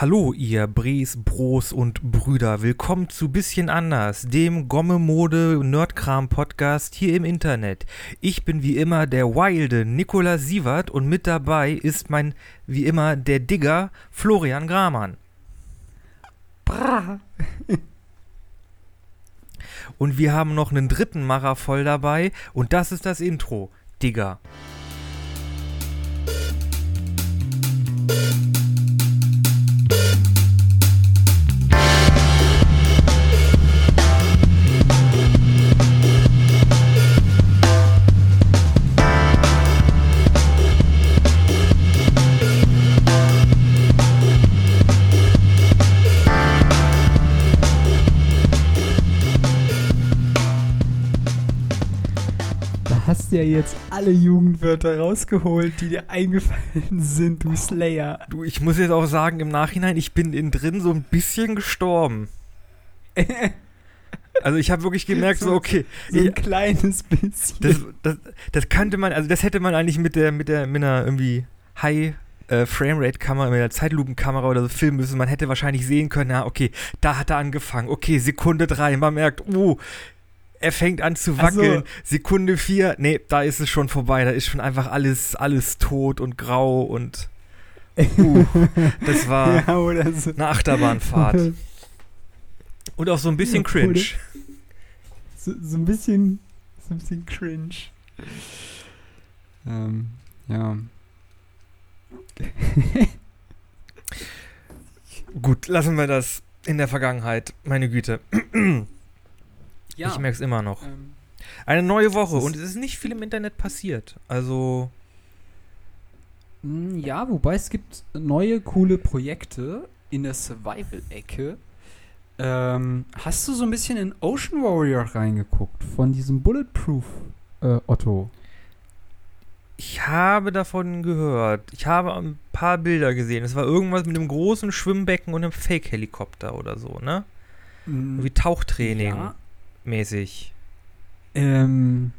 Hallo, ihr Bres, Bros und Brüder. Willkommen zu Bisschen Anders, dem Gomme-Mode-Nerdkram-Podcast hier im Internet. Ich bin wie immer der wilde Nikola Sievert und mit dabei ist mein, wie immer, der Digger Florian Gramann. Bra. Und wir haben noch einen dritten Macher voll dabei und das ist das Intro. Digger. Hast ja jetzt alle Jugendwörter rausgeholt, die dir eingefallen sind, du Slayer. Du, ich muss jetzt auch sagen, im Nachhinein, ich bin innen drin so ein bisschen gestorben. Also ich habe wirklich gemerkt, so okay, So ein ich, kleines bisschen. das, das, das kannte man, also das hätte man eigentlich mit der, mit der, mit einer irgendwie High äh, Framerate-Kamera, mit der Zeitlupenkamera oder so filmen müssen. Man hätte wahrscheinlich sehen können, ja, okay, da hat er angefangen, okay, Sekunde drei, man merkt, oh, er fängt an zu Also- wackeln, Sekunde vier, nee, da ist es schon vorbei, da ist schon einfach alles, alles tot und grau und uh, das war ja, oder so. eine Achterbahnfahrt. Und auch so ein bisschen cringe. So, so ein bisschen, so ein bisschen cringe. Ähm, ja. Gut, lassen wir das in der Vergangenheit. Meine Güte. Ja. Ich merke es immer noch. ähm, Eine neue Woche und es ist nicht viel im Internet passiert. Also, Mm, Ja, wobei es gibt neue coole Projekte in der Survival-Ecke. Ähm, hast du so ein bisschen in Ocean Warrior reingeguckt von diesem Bulletproof äh, Otto? ich habe davon gehört. Ich habe ein paar Bilder gesehen. Es war irgendwas mit einem großen Schwimmbecken und einem Fake-Helikopter oder so, ne? Wie Tauchtraining Ja. Mäßig. Ähm,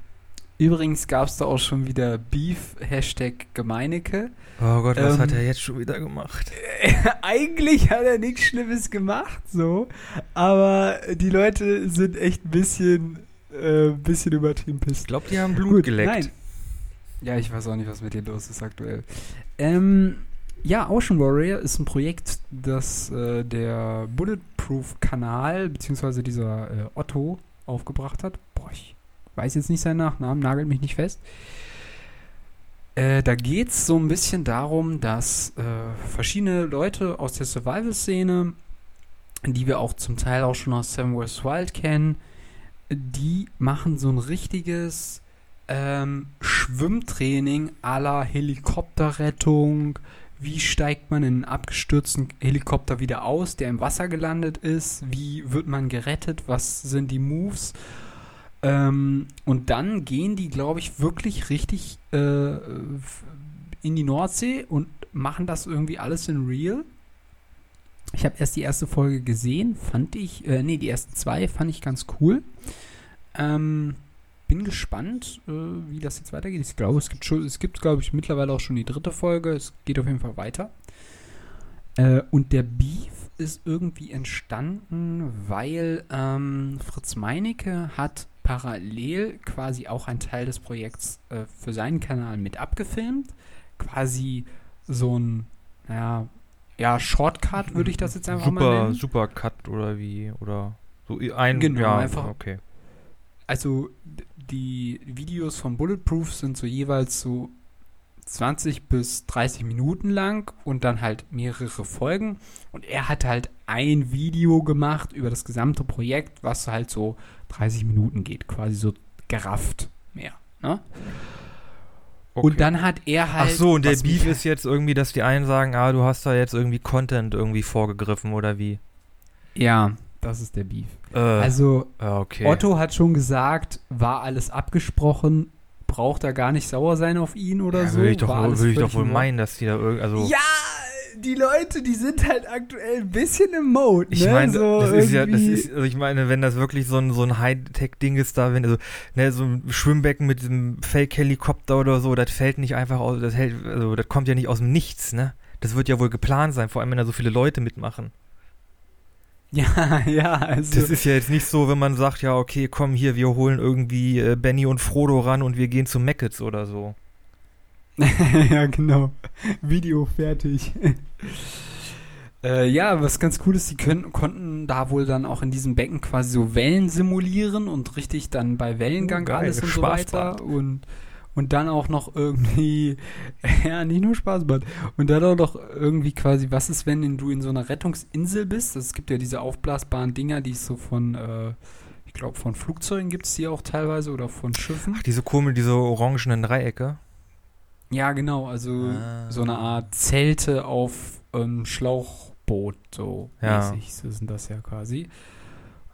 übrigens gab es da auch schon wieder Beef, Hashtag Gemeinecke. Oh Gott, was Ähm, hat er jetzt schon wieder gemacht? Eigentlich hat er nichts Schlimmes gemacht, so. Aber die Leute sind echt ein bisschen, äh, bisschen übertrieben Ich pisst. glaube, die haben Blut Gut, geleckt. Nein. Ja, ich weiß auch nicht, was mit dir los ist aktuell. Ähm, ja, Ocean Warrior ist ein Projekt, das äh, der Bulletproof-Kanal, beziehungsweise dieser äh, Otto, aufgebracht hat. Boah, ich weiß jetzt nicht seinen Nachnamen, nagelt mich nicht fest. Äh, da geht es so ein bisschen darum, dass äh, verschiedene Leute aus der Survival-Szene, die wir auch zum Teil auch schon aus Seven West Wild kennen, die machen so ein richtiges ähm, Schwimmtraining aller Helikopterrettung. Wie steigt man in einen abgestürzten Helikopter wieder aus, der im Wasser gelandet ist? Wie wird man gerettet? Was sind die Moves? Ähm, und dann gehen die, glaube ich, wirklich richtig äh, in die Nordsee und machen das irgendwie alles in Real. Ich habe erst die erste Folge gesehen, fand ich, äh, nee, die ersten zwei fand ich ganz cool. Ähm, bin gespannt, äh, wie das jetzt weitergeht. Ich glaube, es gibt schon, es gibt, glaube ich, mittlerweile auch schon die dritte Folge. Es geht auf jeden Fall weiter. Äh, und der Beef ist irgendwie entstanden, weil ähm, Fritz Meinecke hat parallel quasi auch einen Teil des Projekts äh, für seinen Kanal mit abgefilmt. Quasi so ein, naja, ja, Shortcut würde ich das jetzt einfach mal super, nennen. super Cut oder wie? Oder so ein, Genau, ja, einfach- okay. Also die Videos von Bulletproof sind so jeweils so 20 bis 30 Minuten lang und dann halt mehrere Folgen. Und er hat halt ein Video gemacht über das gesamte Projekt, was halt so 30 Minuten geht, quasi so gerafft mehr. Ne? okay. Und dann hat er halt. Ach so, und der Beef ist jetzt irgendwie, dass die einen sagen, ah, du hast da jetzt irgendwie Content irgendwie vorgegriffen oder wie? Ja, das ist der Beef. Äh, Also, ja, okay. Otto hat schon gesagt, war alles abgesprochen, braucht er gar nicht sauer sein auf ihn oder ja, so. würde ich doch, wohl- würde ich doch wohl in meinen, dass die da irgendwie, also Ja, die Leute, die sind halt aktuell ein bisschen im Mode. ich ne? meine, so das ist ja, das ist, also ich meine, wenn das wirklich so ein, so ein Hightech-Ding ist da, wenn, also, ne, so ein Schwimmbecken mit diesem Fake-Helikopter oder so, das fällt nicht einfach aus, das hält, also, das kommt ja nicht aus dem Nichts, ne? Das wird ja wohl geplant sein, vor allem wenn da so viele Leute mitmachen. Ja, ja, also. Das ist ja jetzt nicht so, wenn man sagt, ja, okay, komm hier, wir holen irgendwie äh, Benny und Frodo ran und wir gehen zu Meckets oder so. ja, genau. Video fertig. äh, ja, was ganz cool ist, die können, konnten da wohl dann auch in diesem Becken quasi so Wellen simulieren und richtig dann bei Wellengang Oh, geil, alles und so weiter und und dann auch noch irgendwie, ja, nicht nur Spaßbad. Und dann auch noch irgendwie quasi, was ist, wenn du in so einer Rettungsinsel bist? Es gibt ja diese aufblasbaren Dinger, die es so von, äh, ich glaube, von Flugzeugen gibt es die auch teilweise oder von Schiffen. Ach, diese komisch, diese orangenen Dreiecke. Ja, genau, also Ah. so eine Art Zelte auf ähm, Schlauchboot, so Ja. mäßig so sind das ja quasi.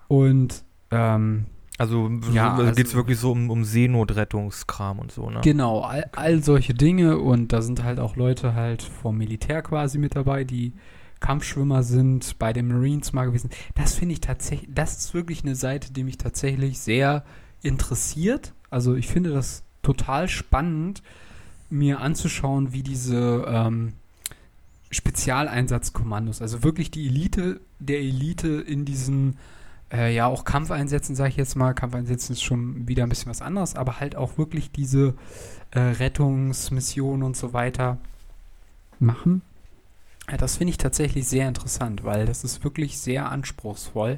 Und ähm, Also, Ja, also, geht es wirklich so um, um Seenotrettungskram und so, ne? genau, all, all solche Dinge und da sind halt auch Leute halt vom Militär quasi mit dabei, die Kampfschwimmer sind, bei den Marines mal gewesen. Das finde ich tatsächlich, das ist wirklich eine Seite, die mich tatsächlich sehr interessiert. Also ich finde das total spannend, mir anzuschauen, wie diese ähm, Spezialeinsatzkommandos, also wirklich die Elite der Elite in diesen äh, ja auch Kampfeinsätzen, sage ich jetzt mal. Kampfeinsätzen ist schon wieder ein bisschen was anderes, aber halt auch wirklich diese äh, Rettungsmissionen und so weiter machen. Ja, das finde ich tatsächlich sehr interessant, weil das ist wirklich sehr anspruchsvoll,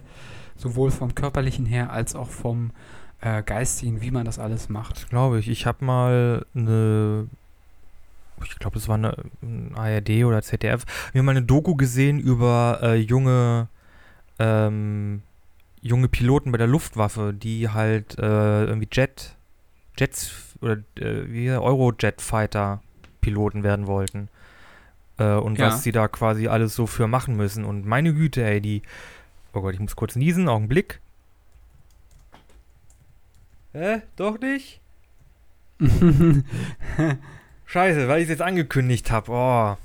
sowohl vom körperlichen her als auch vom äh, geistigen, wie man das alles macht. Das glaube ich. Ich habe mal eine, ich glaube, das war eine, ein ARD oder ZDF, wir haben mal eine Doku gesehen über äh, junge, ähm, junge Piloten bei der Luftwaffe, die halt äh, irgendwie Jet, Jets oder äh, wie Eurojet-Fighter-Piloten werden wollten. Äh, und Ja. was sie da quasi alles so für machen müssen. Und meine Güte, ey, die, oh Gott, ich muss kurz niesen, Augenblick. Hä? Doch nicht? Scheiße, weil ich es jetzt angekündigt habe. Oh,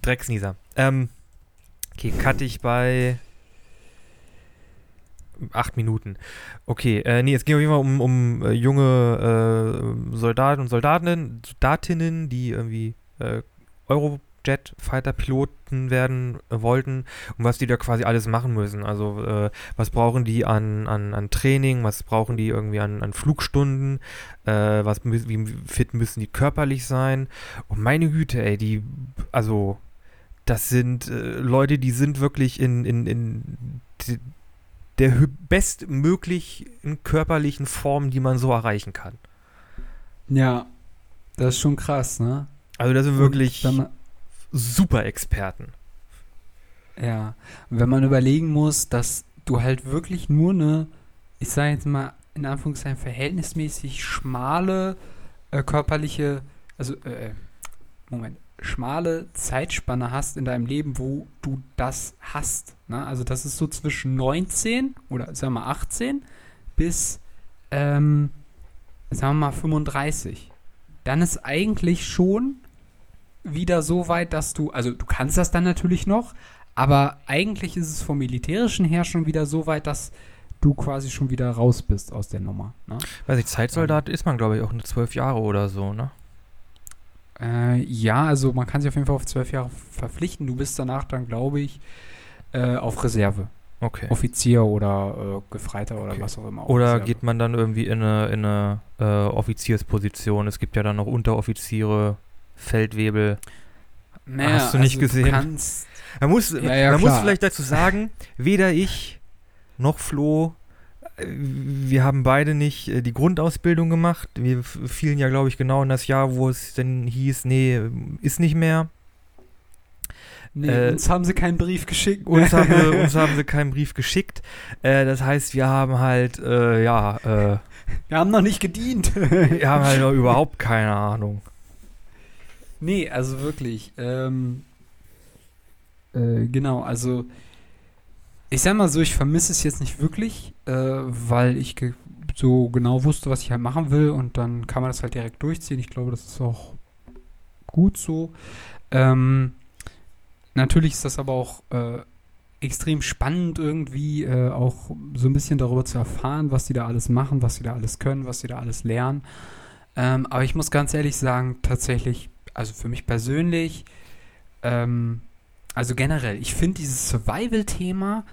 Drecksnieser. Ähm, okay, cut ich bei acht Minuten. Okay, äh, nee, es ging auf jeden Fall um, um äh, junge äh, Soldaten und Soldatinnen, Soldatinnen, die irgendwie äh, Eurojet-Fighter-Piloten werden äh, wollten und was die da quasi alles machen müssen. Also äh, was brauchen die an, an, an Training, was brauchen die irgendwie an, an Flugstunden, äh, was wie fit müssen die körperlich sein. Und meine Güte, ey, die, also das sind äh, Leute, die sind wirklich in, in, in der bestmöglichen körperlichen Form, die man so erreichen kann. ja, das ist schon krass, ne? Also das sind wirklich super Experten. Ja, wenn man überlegen muss, dass du halt wirklich nur eine, ich sage jetzt mal in Anführungszeichen verhältnismäßig schmale äh, körperliche, also äh, Moment, schmale Zeitspanne hast in deinem Leben, wo du das hast. Ne? Also das ist so zwischen 19 oder sagen wir mal 18 bis ähm, sagen wir mal 35. Dann ist eigentlich schon wieder so weit, dass du, also du kannst das dann natürlich noch, aber eigentlich ist es vom militärischen her schon wieder so weit, dass du quasi schon wieder raus bist aus der Nummer. Ne? Weiß ich, Zeitsoldat ist man, glaube ich, auch nur zwölf Jahre oder so, ne? Äh, ja, also man kann sich auf jeden Fall auf zwölf Jahre verpflichten. Du bist danach dann, glaube ich, äh, auf Reserve. Okay. Offizier oder äh, Gefreiter oder Okay. was auch immer. Oder Reserve. geht man dann irgendwie in eine, in eine äh, Offiziersposition? Es gibt ja dann noch Unteroffiziere, Feldwebel. Naja, Hast du nicht also gesehen? Du kannst, Man muss, Ja, ja, man muss vielleicht dazu sagen, weder ich noch Flo, wir haben beide nicht äh, die Grundausbildung gemacht. Wir fielen ja, glaube ich, genau in das Jahr, wo es dann hieß, nee, ist nicht mehr. nee, äh, uns haben sie keinen Brief geschickt. Uns haben sie, uns haben sie keinen Brief geschickt. Äh, das heißt, wir haben halt, äh, ja, äh, Wir haben noch nicht gedient. wir haben halt noch überhaupt keine Ahnung. Nee, also wirklich. Ähm, äh, genau, also ich sag mal so, ich vermisse es jetzt nicht wirklich, äh, weil ich ge so genau wusste, was ich halt machen will und dann kann man das halt direkt durchziehen. Ich glaube, das ist auch gut so. Ähm, natürlich ist das aber auch äh, extrem spannend irgendwie äh, auch so ein bisschen darüber zu erfahren, was die da alles machen, was sie da alles können, was sie da alles lernen. Ähm, aber ich muss ganz ehrlich sagen, tatsächlich, also für mich persönlich, ähm, also generell, ich finde dieses Survival-Thema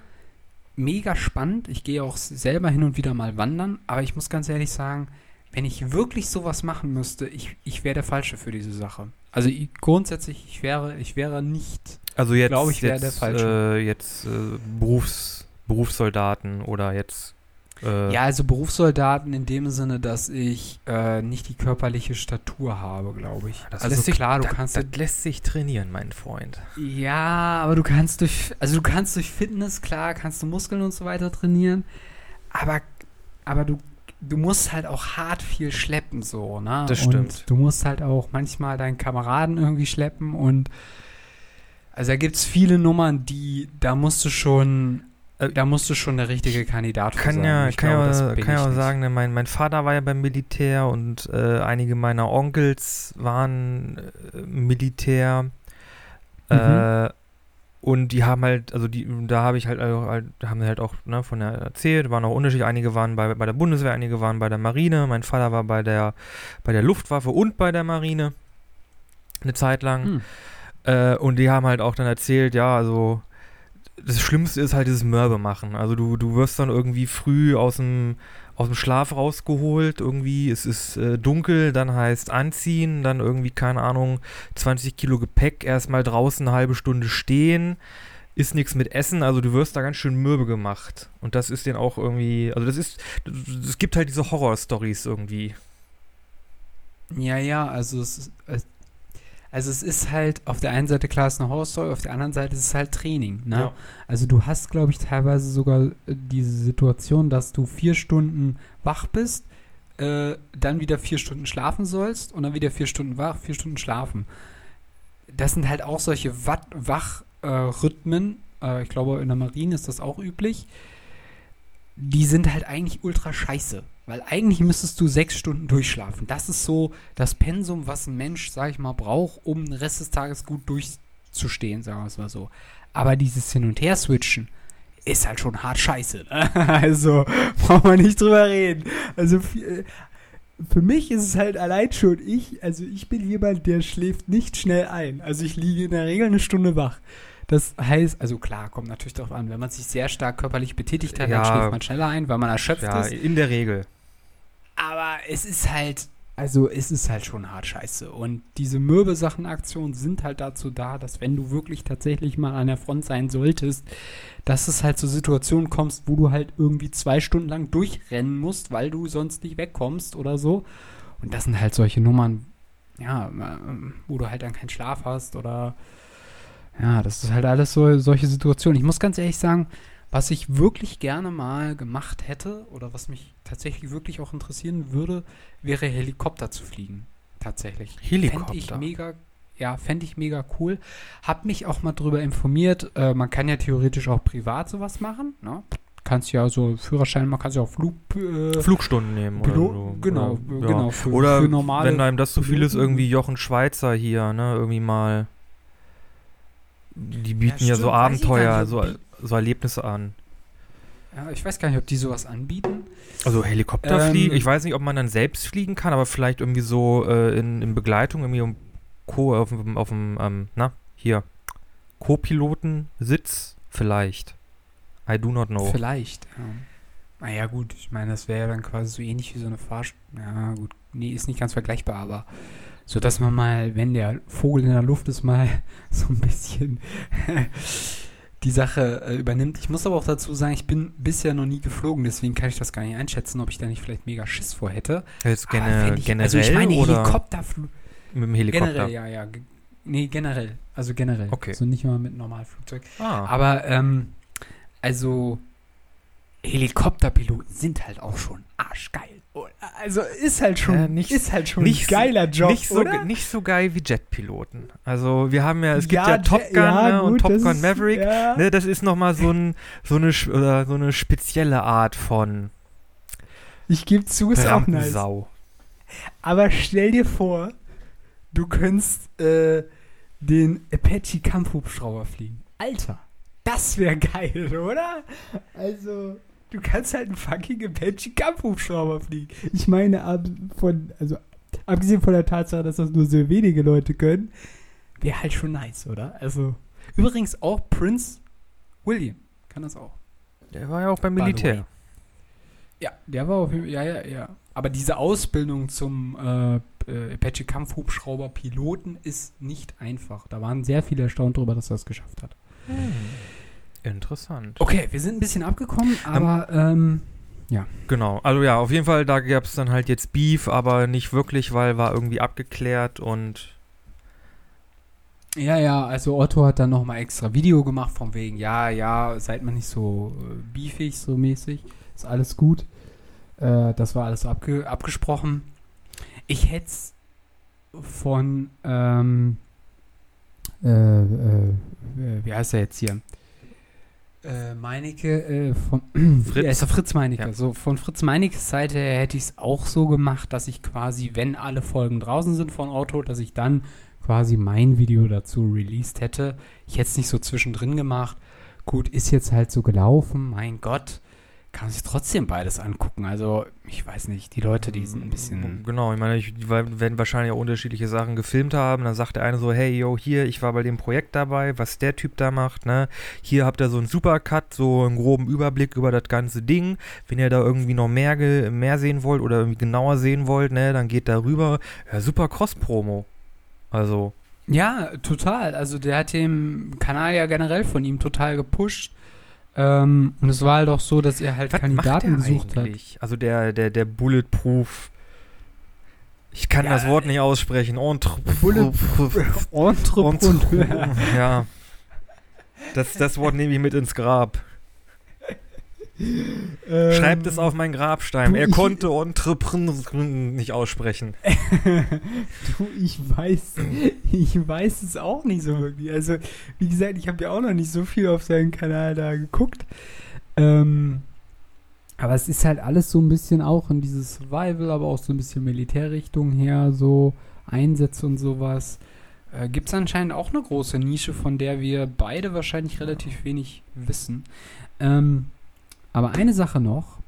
mega spannend. Ich gehe auch selber hin und wieder mal wandern, aber ich muss ganz ehrlich sagen, wenn ich wirklich sowas machen müsste, ich, ich wäre der Falsche für diese Sache. Also ich, grundsätzlich, ich wäre, ich wäre nicht. Also jetzt, Glaub ich, wär jetzt, der Falsche. Äh, jetzt äh, Berufs, Berufssoldaten oder jetzt. Äh, Ja, also Berufssoldaten in dem Sinne, dass ich äh, nicht die körperliche Statur habe, glaube ich. das also lässt sich, klar, du das, kannst das lässt sich trainieren, mein Freund. Ja, aber du kannst durch, also du kannst durch Fitness, klar, kannst du Muskeln und so weiter trainieren, aber, aber du, du musst halt auch hart viel schleppen, so, ne? Das und stimmt. Du musst halt auch manchmal deinen Kameraden irgendwie schleppen und also da gibt es viele Nummern, die, da musst du schon, da musst du schon der richtige Kandidat kann sein. ja, Ich kann glaube, ja, kann ja auch nicht. sagen, ne, mein, mein Vater war ja beim Militär und äh, einige meiner Onkels waren äh, Militär. Mhm. Äh, und die haben halt, also die, da habe ich halt, auch, halt haben sie halt auch ne, von der erzählt, waren auch Unterschiede. Einige waren bei, bei der Bundeswehr, einige waren bei der Marine. Mein Vater war bei der, bei der Luftwaffe und bei der Marine eine Zeit lang. Hm. Äh, und die haben halt auch dann erzählt, ja, also das Schlimmste ist halt dieses Mörbe machen. Also du, du wirst dann irgendwie früh aus dem, aus dem Schlaf rausgeholt, irgendwie, es ist äh, dunkel, dann heißt anziehen, dann irgendwie, keine Ahnung, 20 Kilo Gepäck, erstmal draußen eine halbe Stunde stehen, ist nichts mit Essen, also du wirst da ganz schön mürbe gemacht. Und das ist denen auch irgendwie, also das ist, es gibt halt diese Horror-Stories irgendwie. Ja, ja, also es- also es ist halt, auf der einen Seite klar ist eine Horrorstory, auf der anderen Seite ist es halt Training, ne? Ja. Also du hast, glaube ich, teilweise sogar äh, diese Situation, dass du vier Stunden wach bist, äh, dann wieder vier Stunden schlafen sollst und dann wieder vier Stunden wach, vier Stunden schlafen. Das sind halt auch solche Wachrhythmen. Äh, ich glaube, in der Marine ist das auch üblich. Die sind halt eigentlich ultra scheiße. Weil eigentlich müsstest du sechs Stunden durchschlafen. Das ist so das Pensum, was ein Mensch, sag ich mal, braucht, um den Rest des Tages gut durchzustehen, sagen wir es mal so. Aber dieses Hin- und Her-Switchen ist halt schon hart scheiße. Ne? Also, brauchen wir nicht drüber reden. Also, äh, für mich ist es halt allein schon ich, also ich bin jemand, der schläft nicht schnell ein. Also ich liege in der Regel eine Stunde wach. Das heißt, also klar, kommt natürlich darauf an, wenn man sich sehr stark körperlich betätigt hat, Ja. dann schläft man schneller ein, weil man erschöpft Ja, ist. in der Regel. Aber es ist halt, also es ist halt schon hart scheiße. Und diese Mürbe-Sachen-Aktionen sind halt dazu da, dass wenn du wirklich tatsächlich mal an der Front sein solltest, dass es halt zu Situationen kommst, wo du halt irgendwie zwei Stunden lang durchrennen musst, weil du sonst nicht wegkommst oder so. Und das sind halt solche Nummern, ja, äh, wo du halt dann keinen Schlaf hast oder ja, das ist halt alles so solche Situationen. Ich muss ganz ehrlich sagen, was ich wirklich gerne mal gemacht hätte oder was mich tatsächlich wirklich auch interessieren würde, wäre Helikopter zu fliegen. Tatsächlich. Fände ich Helikopter. mega, ja, fände ich mega cool. Hab mich auch mal drüber informiert. Äh, man kann ja theoretisch auch privat sowas machen. Ne? Kannst ja so Führerschein, man kann ja auch Flug. Äh, Flugstunden nehmen. Oder, Pilot- so. genau, oder, genau. Ja. Für, Oder für normale. wenn einem das zu viel ist, irgendwie Jochen Schweizer hier, ne, irgendwie mal. Die bieten ja, stimmt, so ich gar Abenteuer, nicht, so, so Erlebnisse an. ja, ich weiß gar nicht, ob die sowas anbieten. Also Helikopterfliegen, Ähm, ich weiß nicht, ob man dann selbst fliegen kann, aber vielleicht irgendwie so äh, in, in Begleitung, irgendwie um Co auf dem, auf dem ähm, na, hier, Co-Pilotensitz, vielleicht. I do not know. Vielleicht, ja. Naja, gut, ich meine, das wäre ja dann quasi so ähnlich wie so eine Fahrst... Ja, gut, nee, ist nicht ganz vergleichbar, aber so, dass man mal, wenn der Vogel in der Luft ist, mal so ein bisschen die Sache äh, übernimmt. Ich muss aber auch dazu sagen, ich bin bisher noch nie geflogen, deswegen kann ich das gar nicht einschätzen, ob ich da nicht vielleicht mega Schiss vor hätte. Jetzt gene, fänd ich, generell also ich meine, Helikopterflug... mit dem Helikopter? Generell, ja, ja. Nee, generell. Also generell. Okay. Also nicht mal mit Normalflugzeug. Ah, Aber, ähm, also, Helikopterpiloten sind halt auch schon arschgeil. Also, ist halt schon, Ja, nicht- ist halt schon nicht ein geiler Job, nicht, so, oder? nicht so geil wie Jetpiloten. Also wir haben ja, es gibt Ja, ja, Top Gun ja, ne, und gut, Top das Gun ist- Maverick. ja. Ne, das ist nochmal so, ein, so, eine, so eine spezielle Art von Ich gebe zu, ist auch nice. Aber stell dir vor, du könntest äh, den Apache Kampfhubschrauber fliegen. Alter, das wäre geil, oder? Also, du kannst halt einen fucking Apache Kampfhubschrauber fliegen. Ich meine, ab von, also abgesehen von der Tatsache, dass das nur sehr wenige Leute können, wäre halt schon nice, oder? Also, übrigens auch Prince William kann das auch. Der war ja auch beim Militär. Ja, der war auf jeden Fall, ja, ja, ja. Aber diese Ausbildung zum äh, äh, Apache Kampfhubschrauber Piloten ist nicht einfach. Da waren sehr viele erstaunt darüber, dass er es geschafft hat. Hm. Interessant. Okay, wir sind ein bisschen abgekommen, aber ähm, Genau, also ja, auf jeden Fall, da gab es dann halt jetzt Beef, aber nicht wirklich, weil war irgendwie abgeklärt und ja, ja, also Otto hat dann nochmal extra Video gemacht von wegen, ja, ja, seid mal nicht so äh, beefig, so mäßig, ist alles gut. Äh, das war alles abge abgesprochen. Ich hätte es von, ähm, äh, äh, wie heißt er jetzt hier? Äh, Meinecke, äh, von Fritz. Ja, ist Fritz Meinecke. Ja. So, von Fritz Meinekes Seite her hätte ich es auch so gemacht, dass ich quasi, wenn alle Folgen draußen sind von Auto, dass ich dann quasi mein Video dazu released hätte. Ich hätte es nicht so zwischendrin gemacht. Gut, ist jetzt halt so gelaufen, mein Gott. Kann sich trotzdem beides angucken. Also, ich weiß nicht, die Leute, die sind ein bisschen. Genau, ich meine, ich, die werden wahrscheinlich auch unterschiedliche Sachen gefilmt haben. Dann sagt der eine so, hey, yo, hier, ich war bei dem Projekt dabei, was der Typ da macht, ne? Hier habt ihr so einen Supercut, so einen groben Überblick über das ganze Ding. Wenn ihr da irgendwie noch mehr, ge- mehr sehen wollt oder irgendwie genauer sehen wollt, ne, dann geht da rüber. Ja, super Cross-Promo. Also, Ja, total. Also der hat den Kanal ja generell von ihm total gepusht. Ähm, und es war halt auch so, dass er halt was Kandidaten macht der gesucht hat. eigentlich? Also der, der, der Bulletproof. Ich kann Ja, das Wort nicht aussprechen. Entre Bulletproof. Entrepreneur. ja. Das, das Wort nehme ich mit ins Grab. Schreibt es auf meinen Grabstein. Du, er konnte Entrepreneur nicht aussprechen. du, ich weiß, ich weiß es auch nicht so wirklich. Also, wie gesagt, ich habe ja auch noch nicht so viel auf seinen Kanal da geguckt. Ähm, aber es ist halt alles so ein bisschen auch in dieses Survival, aber auch so ein bisschen Militärrichtung her, so Einsätze und sowas. Äh, Gibt es anscheinend auch eine große Nische, von der wir beide wahrscheinlich relativ wenig wissen. Ähm, aber eine Sache noch.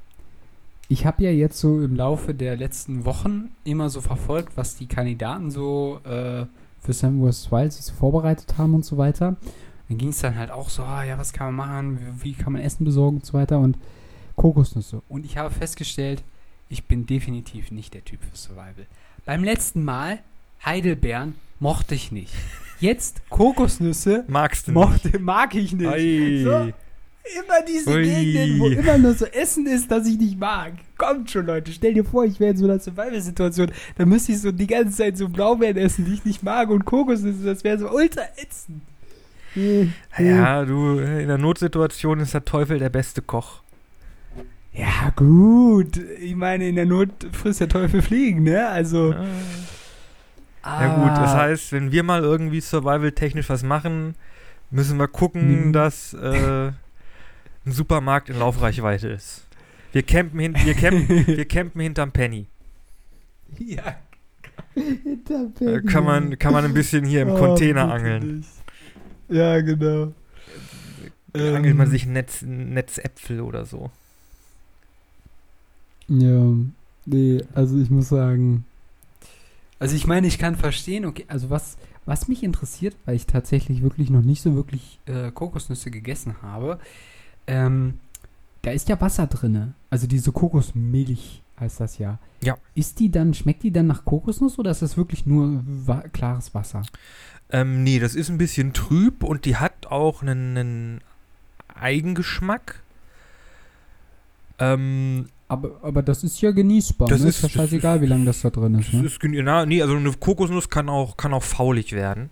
Ich habe ja jetzt so im Laufe der letzten Wochen immer so verfolgt, was die Kandidaten so äh, für Sam vs. Wild sich so vorbereitet haben und so weiter. Dann ging es dann halt auch so, ah, ja, was kann man machen, wie, wie kann man Essen besorgen und so weiter und Kokosnüsse. Und ich habe festgestellt, ich bin definitiv nicht der Typ für Survival. Beim letzten Mal Heidelbeeren mochte ich nicht. Jetzt Kokosnüsse Magst du mochte, mag ich nicht? So. Immer diese Ui. Gegenden, wo immer nur so Essen ist, das ich nicht mag. Kommt schon, Leute. Stell dir vor, ich wäre in so einer Survival-Situation. Da müsste ich so die ganze Zeit so Blaubeeren essen, die ich nicht mag und Kokosnüsse. Das wäre so ultra ätzend. Hm. Ja, du, in der Notsituation ist der Teufel der beste Koch. Ja, gut. Ich meine, in der Not frisst der Teufel Fliegen, ne? Also. Ja gut, das ah, heißt, wenn wir mal irgendwie survival-technisch was machen, müssen wir gucken, Mhm. dass äh, ein Supermarkt in Laufreichweite ist. Wir campen, hin, wir campen, wir campen hinterm Penny. Ja. Da kann man, kann man ein bisschen hier im Oh, Container angeln. nicht. Ja, genau. Da angelt man Ähm. sich Netz, Netzäpfel oder so. Ja, nee, also ich muss sagen. Also ich meine, ich kann verstehen, okay, also was, was mich interessiert, weil ich tatsächlich wirklich noch nicht so wirklich äh, Kokosnüsse gegessen habe, ähm, da ist ja Wasser drinne. Also diese Kokosmilch heißt das ja. Ja. Ist die dann, schmeckt die dann nach Kokosnuss oder ist das wirklich nur wa klares Wasser? Ähm, nee, das ist ein bisschen trüb und die hat auch einen, einen Eigengeschmack. Ähm, Aber, aber das ist ja genießbar. Das ne? ist- ja scheißegal, ist- wie lange das da drin ist. Ne? ist na, nee, also eine Kokosnuss kann auch, kann auch faulig werden.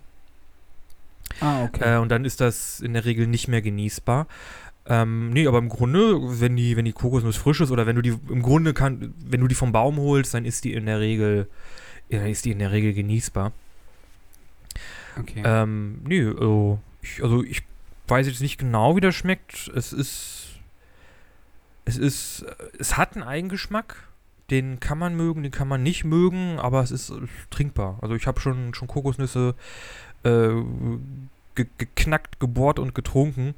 Ah, okay. Äh, und dann ist das in der Regel nicht mehr genießbar. Ähm, nee, aber im Grunde, wenn die, wenn die Kokosnuss frisch ist oder wenn du die im Grunde kann, wenn du die vom Baum holst, dann ist die in der Regel, ja, ist die in der Regel genießbar. okay. Ähm, nee, also ich, also ich weiß jetzt nicht genau, wie das schmeckt. Es ist, es ist, es hat einen Eigengeschmack. Den kann man mögen, den kann man nicht mögen, aber es ist äh, trinkbar. Also ich habe schon, schon Kokosnüsse äh, ge geknackt, gebohrt und getrunken.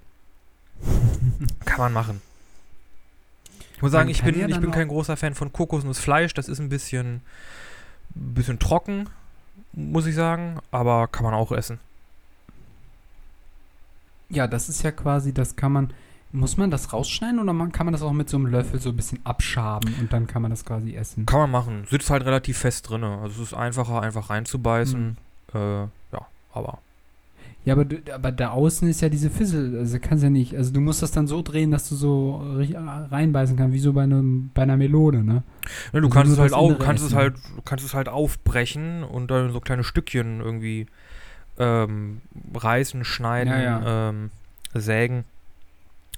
Kann man machen. Ich muss sagen, ich bin, ja ich bin kein großer Fan von Kokosnussfleisch. Das ist ein bisschen, bisschen trocken, muss ich sagen. Aber kann man auch essen. Ja, das ist ja quasi, das kann man, muss man das rausschneiden oder man, kann man das auch mit so einem Löffel so ein bisschen abschaben und dann kann man das quasi essen? Kann man machen. Sitzt halt relativ fest drin. Also es ist einfacher, einfach reinzubeißen. Äh, ja, aber. Ja, aber, du, aber da außen ist ja diese Fissel, also kannst ja nicht, also du musst das dann so drehen, dass du so ri- reinbeißen kannst, wie so bei, einem, bei einer Melone, ne? Ja, du Also kannst es halt auch, kannst es halt, kannst es halt aufbrechen und dann so kleine Stückchen irgendwie ähm, reißen, schneiden, Ja, ja. Ähm, sägen.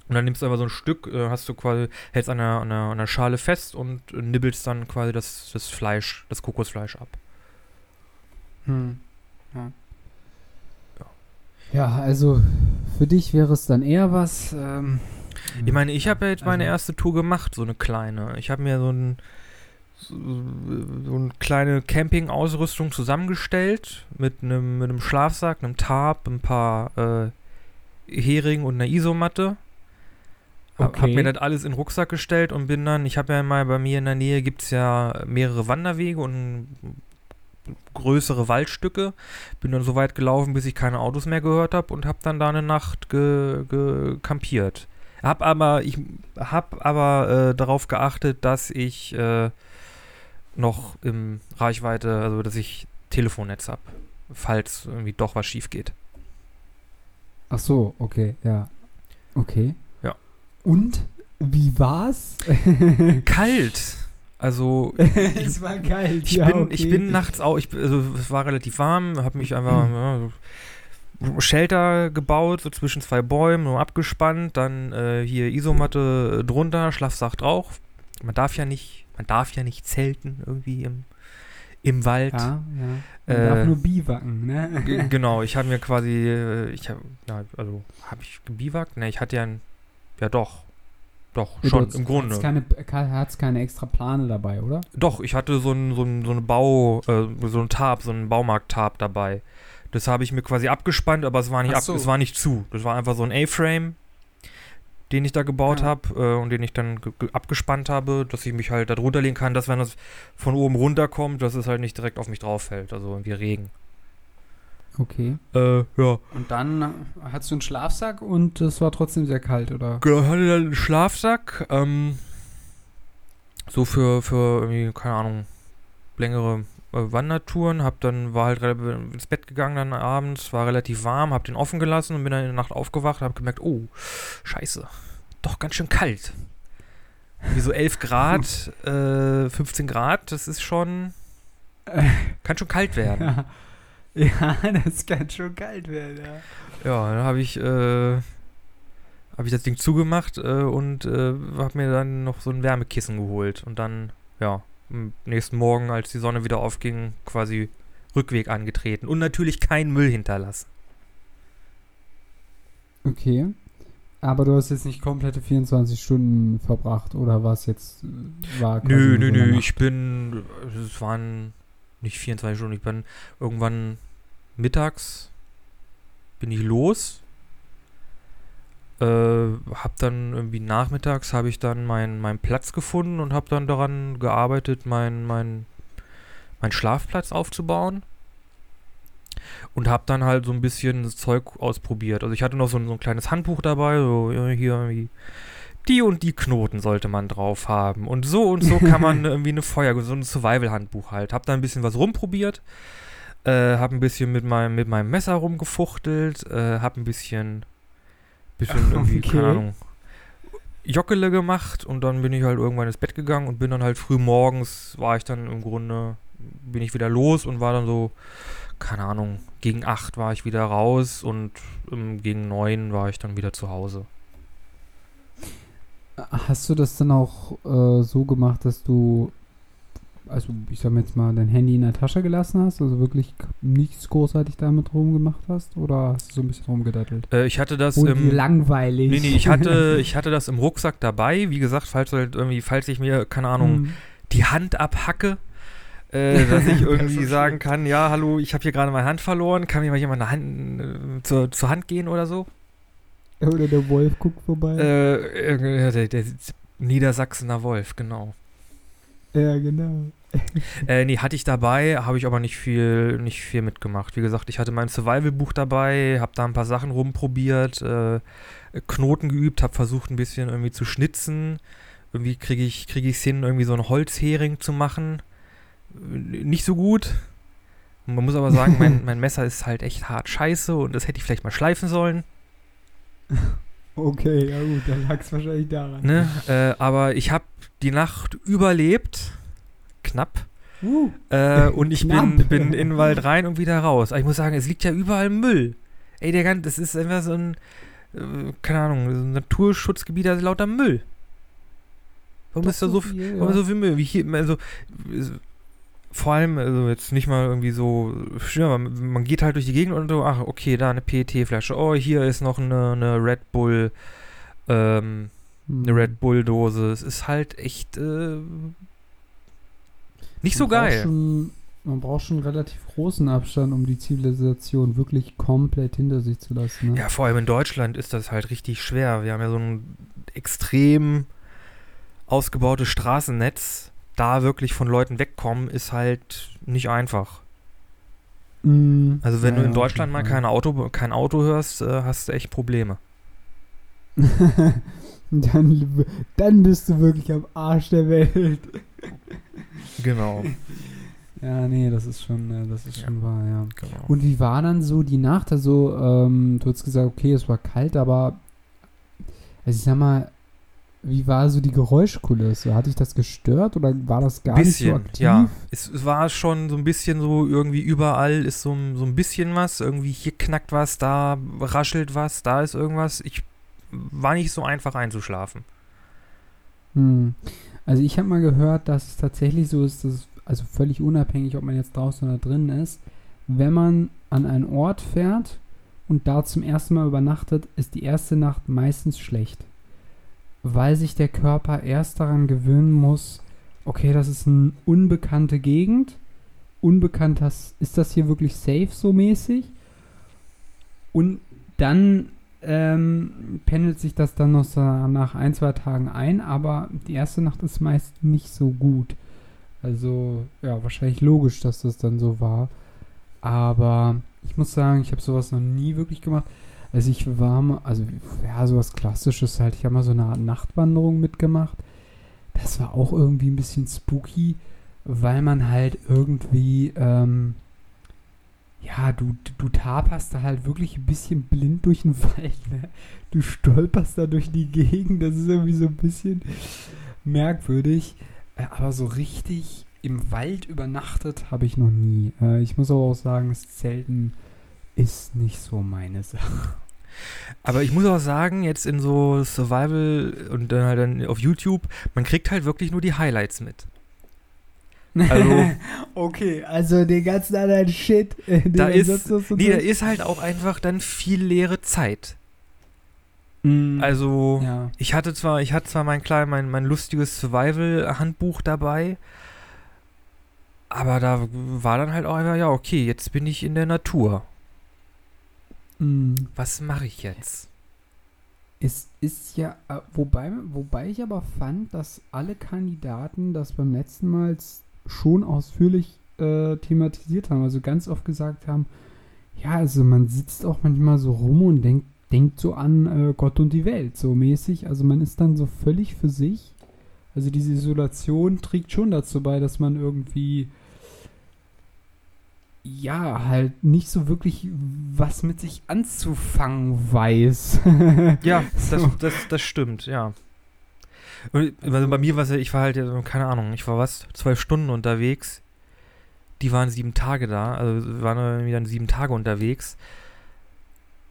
Und dann nimmst du einfach so ein Stück, äh, hast du quasi, hältst an der, an der, an der Schale fest und äh, nibbelst dann quasi das, das Fleisch, das Kokosfleisch ab. Hm. Ja, also für dich wäre es dann eher was. Ähm, Ich meine, ich habe ja jetzt meine Also- erste Tour gemacht, so eine kleine. Ich habe mir so, ein, so, so eine kleine Camping-Ausrüstung zusammengestellt mit einem mit einem Schlafsack, einem Tarp, ein paar äh, Heringen und einer Isomatte. Hab, hab Okay. mir das alles in den Rucksack gestellt und bin dann, ich habe ja mal bei mir in der Nähe gibt es ja mehrere Wanderwege und größere Waldstücke. Bin dann so weit gelaufen, bis ich keine Autos mehr gehört habe und habe dann da eine Nacht ge, ge. Hab aber, ich hab aber äh, darauf geachtet, dass ich äh, noch im Reichweite, also dass ich Telefonnetz habe, falls irgendwie doch was schief geht. ach so, okay, ja. Okay. Ja. Und wie war's? Kalt! Also es war geil. Ich, bin, ich bin nachts auch, ich, also es war relativ warm, habe mich einfach ja, so Shelter gebaut, so zwischen zwei Bäumen, nur abgespannt, dann äh, hier Isomatte drunter, Schlafsack drauf. Man darf ja nicht, man darf ja nicht zelten irgendwie im, im Wald. Ja, ja. Man Äh, darf nur biwaken, ne? Genau, ich habe mir quasi, äh, ich habe, ja, also habe ich gebiwakt? Ne, ich hatte ja ein, ja doch, doch, schon, im Grunde. Keine, hat's keine extra Plane dabei, oder? Doch, ich hatte so ein, so ein, so eine Bau, äh, so ein Tarp, so ein Baumarkt-Tarp dabei. Das habe ich mir quasi abgespannt, aber es war nicht ab, so. es war nicht zu. Das war einfach so ein A-Frame, den ich da gebaut Ah. habe äh, und den ich dann ge- ge- abgespannt habe, dass ich mich halt da drunter legen kann, dass wenn das von oben runterkommt, dass es halt nicht direkt auf mich drauf fällt, also wie Regen. Okay. Äh, ja. Und dann hattest du einen Schlafsack und es war trotzdem sehr kalt, oder? Genau, ich hatte dann einen Schlafsack, ähm, so für, für irgendwie, keine Ahnung, längere äh, Wandertouren, hab dann, war halt ins Bett gegangen dann abends, war relativ warm, hab den offen gelassen und bin dann in der Nacht aufgewacht und hab gemerkt, oh, scheiße, doch ganz schön kalt. Wie so 11 Grad, äh, 15 Grad, das ist schon, kann schon kalt werden. Ja. Ja, das kann schon kalt werden, ja. Ja, dann habe ich, äh, habe ich das Ding zugemacht äh, und äh, habe mir dann noch so ein Wärmekissen geholt und dann, ja, am nächsten Morgen, als die Sonne wieder aufging, quasi Rückweg angetreten und natürlich keinen Müll hinterlassen. Okay. Aber du hast jetzt nicht komplette 24 Stunden verbracht, oder was jetzt äh, war? Nö, nö, nö, ich bin, es waren nicht 24 Stunden, ich bin irgendwann mittags, bin ich los, äh, hab dann irgendwie nachmittags, habe ich dann meinen meinen Platz gefunden und habe dann daran gearbeitet, meinen mein, mein Schlafplatz aufzubauen. Und habe dann halt so ein bisschen das Zeug ausprobiert. Also ich hatte noch so ein, so ein kleines Handbuch dabei, so hier irgendwie die und die Knoten sollte man drauf haben. Und so und so kann man irgendwie eine Feuer, so ein Survival-Handbuch halt. Hab da ein bisschen was rumprobiert, äh, hab ein bisschen mit meinem, mit meinem Messer rumgefuchtelt, äh, hab ein bisschen, bisschen irgendwie, Okay. keine Ahnung, Jockele gemacht und dann bin ich halt irgendwann ins Bett gegangen und bin dann halt früh morgens, war ich dann im Grunde, bin ich wieder los und war dann so, keine Ahnung, gegen acht war ich wieder raus und ähm, gegen neun war ich dann wieder zu Hause. Hast du das dann auch äh, so gemacht, dass du, also ich sag jetzt mal, dein Handy in der Tasche gelassen hast, also wirklich nichts großartig damit rumgemacht hast? Oder hast du so ein bisschen rumgedattelt? Äh, ich hatte das Und im, langweilig. Nee, nee, ich hatte, ich hatte das im Rucksack dabei. Wie gesagt, falls halt irgendwie, falls ich mir, keine Ahnung, Hm. die Hand abhacke, äh, dass ich irgendwie sagen kann, ja, hallo, ich habe hier gerade meine Hand verloren, kann mir mal jemand eine Hand, äh, zur, zur Hand gehen oder so? Oder der Wolf guckt vorbei. Äh, äh, der, der Niedersachsener Wolf, genau. Ja, genau. Äh, nee, hatte ich dabei, habe ich aber nicht viel, nicht viel mitgemacht. Wie gesagt, ich hatte mein Survival-Buch dabei, habe da ein paar Sachen rumprobiert, äh, Knoten geübt, habe versucht ein bisschen irgendwie zu schnitzen. Irgendwie kriege ich krieg es hin, irgendwie so einen Holzhering zu machen. Nicht so gut. Man muss aber sagen, mein, mein Messer ist halt echt hart scheiße und das hätte ich vielleicht mal schleifen sollen. Okay, ja gut, dann lag es wahrscheinlich daran. Ne? Äh, aber ich habe die Nacht überlebt. Knapp. Uh, Äh, und ich bin, Knapp. bin in den Wald rein und wieder raus. Aber ich muss sagen, es liegt ja überall Müll. Ey, der ganze, das ist einfach so ein, äh, keine Ahnung, so ein Naturschutzgebiet, da ist lauter Müll. Warum ist da so, viel, warum ist so viel Müll? Wie hier, also, vor allem, also jetzt nicht mal irgendwie so man geht halt durch die Gegend und so, ach, okay, da eine PET-Flasche. Oh, hier ist noch eine, eine Red Bull, ähm, eine Hm. Red Bull-Dose. Es ist halt echt, äh, nicht so Man braucht geil. Schon, man braucht schon relativ großen Abstand, um die Zivilisation wirklich komplett hinter sich zu lassen. Ne? Ja, vor allem in Deutschland ist das halt richtig schwer. Wir haben ja so ein extrem ausgebautes Straßennetz. Da wirklich von Leuten wegkommen, ist halt nicht einfach. Mm, Also wenn ja, du in Deutschland mal kein Auto, kein Auto hörst, äh, hast du echt Probleme. Dann, dann bist du wirklich am Arsch der Welt. Genau. Ja, nee, das ist schon, äh, das ist Ja. schon wahr, ja. genau. Und wie war dann so die Nacht? Also, ähm, du hast gesagt, okay, es war kalt, aber also ich sag mal, wie war so die Geräuschkulisse? Hat dich das gestört oder war das gar nicht so bisschen, aktiv? ja. Es, es war schon so ein bisschen so, irgendwie überall ist so, ein- so ein bisschen was. Irgendwie hier knackt was, da raschelt was, da ist irgendwas. Ich war nicht so einfach einzuschlafen. Hm. Also ich habe mal gehört, dass es tatsächlich so ist, dass es, also völlig unabhängig, ob man jetzt draußen oder drin ist, wenn man an einen Ort fährt und da zum ersten Mal übernachtet, ist die erste Nacht meistens schlecht. Weil sich der Körper erst daran gewöhnen muss, okay, das ist eine unbekannte Gegend. Unbekannt, ist das hier wirklich safe so mäßig? Und dann ähm, pendelt sich das dann noch so nach ein, zwei Tagen ein, aber die erste Nacht ist meist nicht so gut. Also, ja, wahrscheinlich logisch, dass das dann so war. Aber ich muss sagen, ich habe sowas noch nie wirklich gemacht. Also ich war mal, also ja, sowas Klassisches halt. Ich habe mal so eine Art Nachtwanderung mitgemacht. Das war auch irgendwie ein bisschen spooky, weil man halt irgendwie, ähm, ja, du, du taperst da halt wirklich ein bisschen blind durch den Wald. Ne? Du stolperst da durch die Gegend. Das ist irgendwie so ein bisschen merkwürdig. Äh, aber so richtig im Wald übernachtet habe ich noch nie. Äh, ich muss aber auch sagen, das Zelten ist nicht so meine Sache. Aber ich muss auch sagen, jetzt in so Survival und dann halt dann auf YouTube, man kriegt halt wirklich nur die Highlights mit. Also- okay, also den ganzen anderen Shit, Da ist- Nee, da ist halt auch einfach dann viel leere Zeit. Mm, Also, ja. ich hatte zwar, ich hatte zwar mein klein, mein, mein lustiges Survival-Handbuch dabei, aber da war dann halt auch einfach, ja, okay, jetzt bin ich in der Natur. Mm. Was mache ich jetzt? Es ist ja, äh, wobei, wobei ich aber fand, dass alle Kandidaten das beim letzten Mal schon ausführlich äh, thematisiert haben. Also ganz oft gesagt haben, ja, also man sitzt auch manchmal so rum und denkt, denkt so an äh, Gott und die Welt, so mäßig. Also man ist dann so völlig für sich. Also diese Isolation trägt schon dazu bei, dass man irgendwie ja, halt nicht so wirklich was mit sich anzufangen weiß. Ja, das, das, das stimmt, ja. Und, also bei mir war es ja, ich war halt, keine Ahnung, ich war was, zwölf Stunden unterwegs. Die waren sieben Tage da, also wir waren irgendwie dann sieben Tage unterwegs.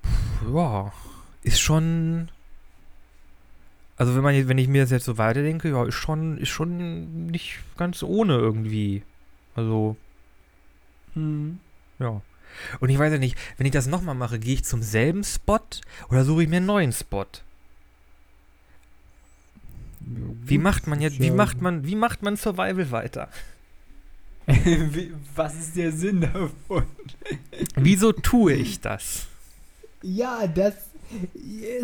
Puh, ja, ist schon. Also wenn man wenn ich mir das jetzt so weiterdenke, ja, ist schon, ist schon nicht ganz ohne irgendwie. Also, Hm. ja. Und ich weiß ja nicht, wenn ich das nochmal mache, gehe ich zum selben Spot oder suche ich mir einen neuen Spot? Wie macht man jetzt, wie macht man, wie macht man Survival weiter? Wie- Was ist der Sinn davon? Wieso tue ich das? Ja, das.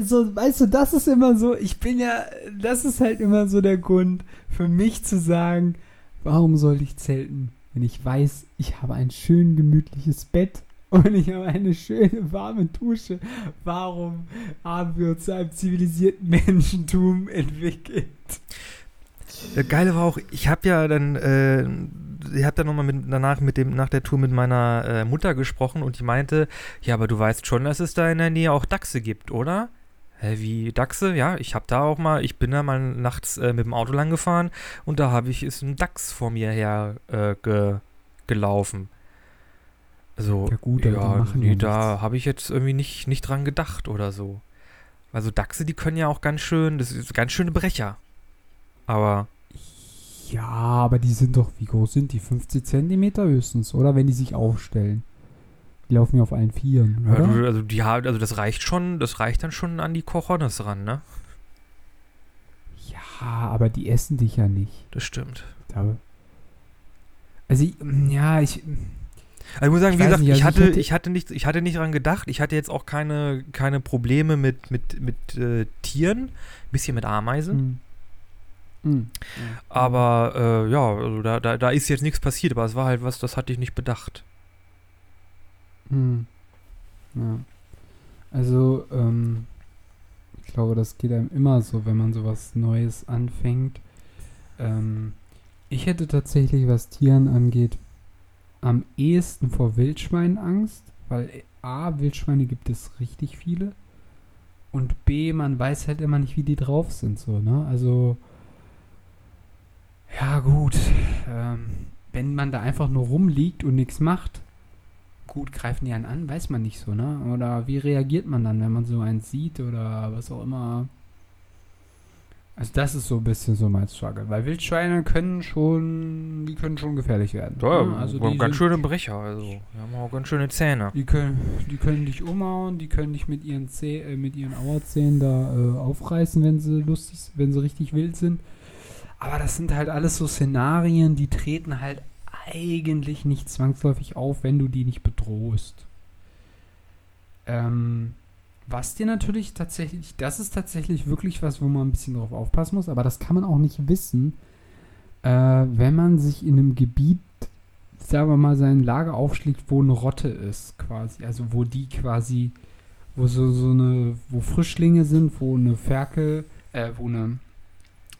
So, weißt du, das ist immer so, ich bin ja, das ist halt immer so der Grund für mich zu sagen, warum sollte ich zelten, wenn ich weiß, ich habe ein schön gemütliches Bett und ich habe eine schöne warme Dusche? Warum haben wir uns zu einem zivilisierten Menschentum entwickelt? Das Geile war auch, ich habe ja dann, äh, ich habe dann nochmal mit, danach mit dem, nach der Tour mit meiner äh, Mutter gesprochen und die meinte, ja, aber du weißt schon, dass es da in der Nähe auch Dachse gibt, oder? Hä, wie Dachse? Ja, ich habe da auch mal, ich bin da mal nachts äh, mit dem Auto lang gefahren und da habe ich, ist ein Dachs vor mir her äh, ge, gelaufen. Also, Ja gut, ja, nee, da habe ich jetzt irgendwie nicht, nicht dran gedacht oder so. Also Dachse, die können ja auch ganz schön, das ist ganz schöne Brecher. Aber Ja, aber die sind doch, wie groß sind die? 50 Zentimeter höchstens, oder? Wenn die sich aufstellen. Die laufen ja auf allen Vieren, Ja, oder? also die haben, also das reicht schon, das reicht dann schon an die Cojones ran, ne? Ja, aber die essen dich ja nicht. Das stimmt. Da, also, ich, ja, ich. Also ich muss sagen, Ich wie gesagt, nicht, ich, also ich hatte, hätte- ich hatte nicht, ich hatte nicht dran gedacht. Ich hatte jetzt auch keine, keine Probleme mit, mit, mit äh, Tieren, ein bisschen mit Ameisen. Hm. Hm. Aber äh, ja, also da, da, da ist jetzt nichts passiert, aber es war halt was, das hatte ich nicht bedacht. Hm. Ja. Also, ähm, ich glaube, das geht einem immer so, wenn man sowas Neues anfängt. Ähm, ich hätte tatsächlich, was Tieren angeht, am ehesten vor Wildschweinen Angst, weil A, Wildschweine gibt es richtig viele und B, man weiß halt immer nicht, wie die drauf sind, so, ne? Also, ja, gut. Ähm, wenn man da einfach nur rumliegt und nichts macht, gut, greifen die einen an, weiß man nicht so, ne? Oder wie reagiert man dann, wenn man so einen sieht oder was auch immer? Also das ist so ein bisschen so mein Struggle, weil Wildschweine können schon, die können schon gefährlich werden. Ja, ne? also ganz die sind- schöne Brecher, also die haben auch ganz schöne Zähne. Die können, die können dich umhauen, die können dich mit ihren Zäh äh, mit ihren Auerzähnen da äh, aufreißen, wenn sie lustig, wenn sie richtig wild sind. Aber das sind halt alles so Szenarien, die treten halt eigentlich nicht zwangsläufig auf, wenn du die nicht bedrohst. Ähm, was dir natürlich tatsächlich, das ist tatsächlich wirklich was, wo man ein bisschen drauf aufpassen muss, aber das kann man auch nicht wissen, äh, wenn man sich in einem Gebiet sagen wir mal, sein Lager aufschlägt, wo eine Rotte ist, quasi. Also wo die quasi, wo so, so eine, wo Frischlinge sind, wo eine Ferkel, äh, wo eine,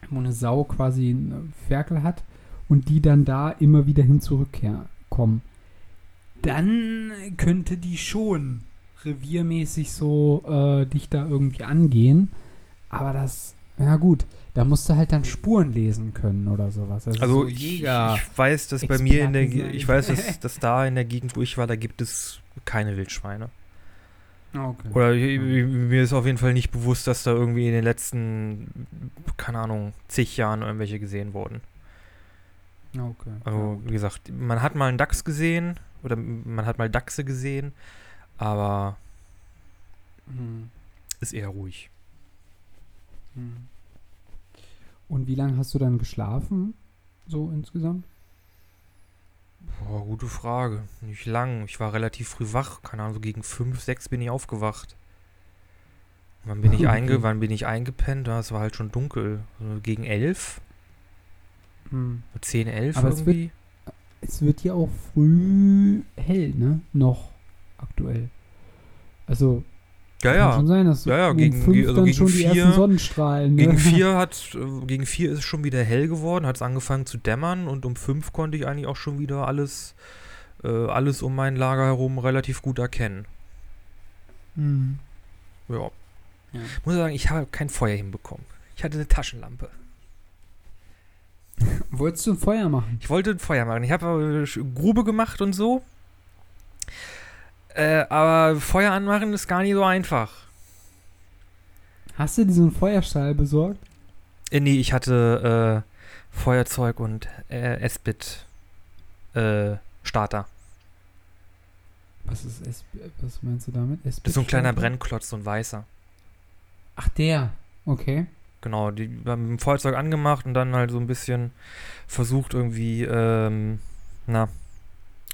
wo eine Sau quasi eine Ferkel hat und die dann da immer wieder hin zurückkommen. Dann könnte die schon reviermäßig so äh, dich da irgendwie angehen. Aber das, ja gut, da musst du halt dann Spuren lesen können oder sowas. Also so ich, ich weiß, dass bei mir in der, Ge- ich weiß, dass, dass da in der Gegend, wo ich war, da gibt es keine Wildschweine. Ah, okay. Oder ich- mir ist auf jeden Fall nicht bewusst, dass da irgendwie in den letzten, keine Ahnung, zig Jahren irgendwelche gesehen wurden. Ah, okay. Also, wie gesagt, man hat mal einen Dachs gesehen oder man hat mal Dachse gesehen, aber Hm. ist eher ruhig. Hm. Und wie lange hast du dann geschlafen? So insgesamt? Boah, gute Frage. Nicht lang. Ich war relativ früh wach. Keine Ahnung, so gegen fünf, sechs bin ich aufgewacht. Wann bin ich, Okay. einge wann bin ich eingepennt? Ja, es war halt schon dunkel. So gegen elf? Hm. So 10, 11 Aber es wird- irgendwie? Es wird ja auch früh hell, ne? Noch aktuell. Also ja, kann ja. schon sein, dass Ja, ja, um gegen- fünf also gegen schon die vier- ersten Sonnenstrahlen. Ne? Gegen vier hat, äh, gegen vier ist es schon wieder hell geworden, hat es angefangen zu dämmern und um fünf konnte ich eigentlich auch schon wieder alles, äh, alles um mein Lager herum relativ gut erkennen. Hm. Ja. Ja. Muss sagen, ich habe kein Feuer hinbekommen. Ich hatte eine Taschenlampe. Wolltest du ein Feuer machen? Ich wollte ein Feuer machen. Ich habe Grube gemacht und so. Äh, aber Feuer anmachen ist gar nicht so einfach. Hast du dir so einen Feuerstahl besorgt? Äh, nee, ich hatte äh, Feuerzeug und äh, Esbit äh, Starter. Was ist S was meinst du damit? Das ist so ein kleiner? Brennklotz, so ein weißer. Ach, der. Okay. Genau, die haben mit dem Feuerzeug angemacht und dann halt so ein bisschen versucht irgendwie, ähm, na,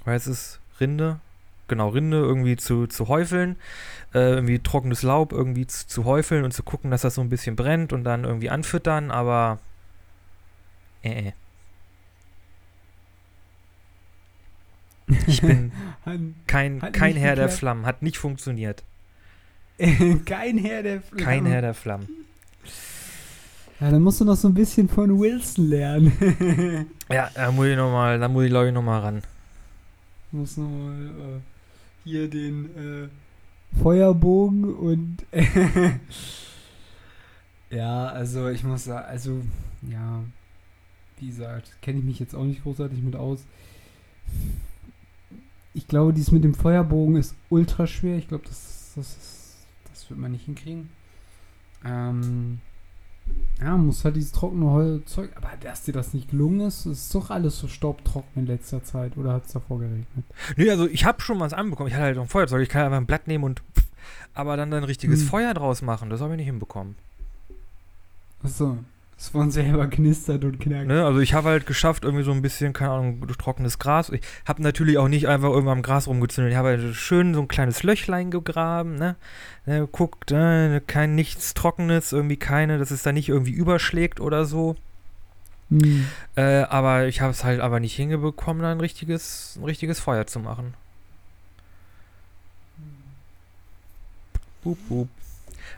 was ist es? Rinde? Genau, Rinde irgendwie zu, zu häufeln, äh, irgendwie trockenes Laub irgendwie zu, zu häufeln und zu gucken, dass das so ein bisschen brennt und dann irgendwie anfüttern, aber äh, äh. Ich bin kein, Hat kein Herr der geklappt. Flammen. Hat nicht funktioniert. Kein Herr der Flammen. Kein Herr der Flammen. Ja, dann musst du noch so ein bisschen von Wilson lernen. Ja, da muss ich nochmal, da muss ich glaube ich nochmal ran. muss nochmal äh, hier den äh, Feuerbogen und ja, also ich muss sagen, also ja, wie gesagt, kenne ich mich jetzt auch nicht großartig mit aus. Ich glaube, dies mit dem Feuerbogen ist ultra schwer. Ich glaube, das, das, ist- das wird man nicht hinkriegen. Ähm, ja, muss halt dieses trockene Holzzeug, aber dass dir das nicht gelungen ist, ist doch alles so staubtrocken in letzter Zeit. Oder hat es davor geregnet? Nee, also ich habe schon was anbekommen. Ich hatte halt noch ein Feuerzeug. Ich kann einfach ein Blatt nehmen und aber dann ein richtiges Hm. Feuer draus machen. Das habe ich nicht hinbekommen. Achso, es von selber knistert und knackt. Ne? Also ich habe halt geschafft, irgendwie so ein bisschen, keine Ahnung, trockenes Gras. Ich habe natürlich auch nicht einfach irgendwann am Gras rumgezündet. Ich habe halt schön so ein kleines Löchlein gegraben, ne? ne guckt, ne? kein nichts Trockenes, irgendwie keine, dass es da nicht irgendwie überschlägt oder so. Hm. Äh, aber ich habe es halt aber nicht hingebekommen, da ein richtiges, ein richtiges Feuer zu machen. Boop, boop.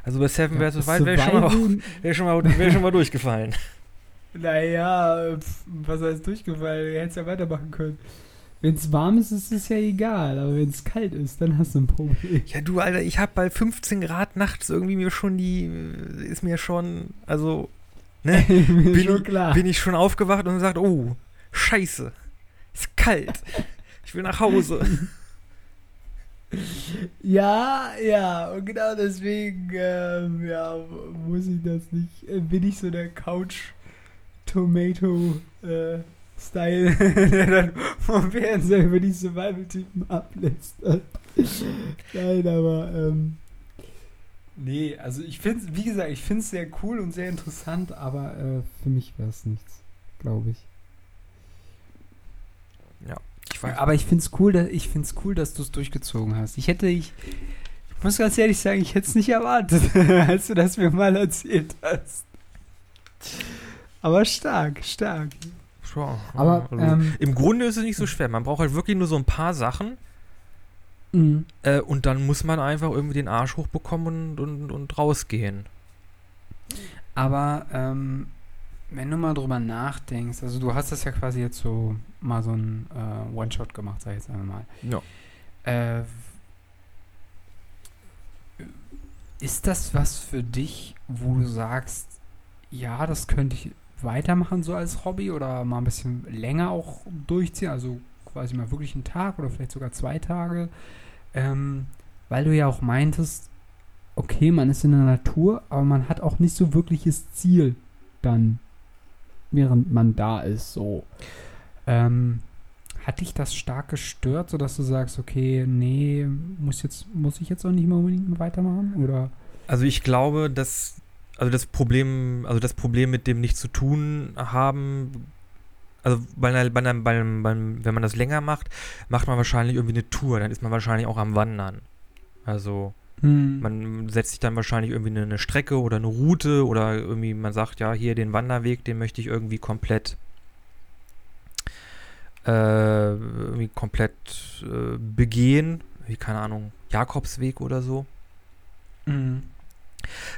Also bei Seven Ja, vs. Wild wäre schon, mal- wär schon, mal- wär schon mal durchgefallen. Naja, pf, was heißt durchgefallen? Du hättest ja weitermachen können. Wenn es warm ist, ist es ja egal, aber wenn es kalt ist, dann hast du ein Problem. Ja, du, Alter, ich habe bei 15 Grad nachts irgendwie mir schon die, ist mir schon, also, ne, Bin schon ich- klar. bin ich schon aufgewacht und gesagt, oh, scheiße, ist kalt, ich will nach Hause. Ja, ja, und genau deswegen, ähm, ja, muss ich das nicht, äh, bin ich so der Couch Tomato äh, Style, der dann vom Fernseher über die Survival-Typen ablässt. Nein, aber, ähm, nee, also ich finde wie gesagt, ich finde es sehr cool und sehr interessant, aber äh, für mich wäre es nichts, glaube ich. Ich weiß, Aber ich finde es cool, dass, ich find's cool, dass du es durchgezogen hast. Ich hätte, ich, ich muss ganz ehrlich sagen, ich hätte es nicht erwartet, als du das mir mal erzählt hast. Aber stark, stark. ja, Aber, also, ähm, im Grunde ist es nicht so schwer, man braucht halt wirklich nur so ein paar Sachen Mhm. äh, und dann muss man einfach irgendwie den Arsch hochbekommen und, und, und rausgehen. Aber ähm, wenn du mal drüber nachdenkst, also du hast das ja quasi jetzt so mal so ein äh, One-Shot gemacht, sag ich jetzt einmal Ja. Äh, ist das was für dich, wo du sagst, ja, das könnte ich weitermachen so als Hobby oder mal ein bisschen länger auch durchziehen, also quasi mal wirklich einen Tag oder vielleicht sogar zwei Tage, ähm, weil du ja auch meintest, okay, man ist in der Natur, aber man hat auch nicht so wirkliches Ziel dann, während man da ist, so. Ähm, hat dich das stark gestört, sodass du sagst, okay, nee, muss jetzt, muss ich jetzt auch nicht mehr unbedingt weitermachen? Oder? Also ich glaube, dass also das Problem, also das Problem mit dem nichts zu tun haben, also bei einer, bei einer, bei einem, beim, wenn man das länger macht, macht man wahrscheinlich irgendwie eine Tour, dann ist man wahrscheinlich auch am Wandern. Also Hm. man setzt sich dann wahrscheinlich irgendwie eine, eine Strecke oder eine Route oder irgendwie man sagt, ja, hier den Wanderweg, den möchte ich irgendwie komplett äh, irgendwie komplett äh, begehen, wie keine Ahnung, Jakobsweg oder so Mhm.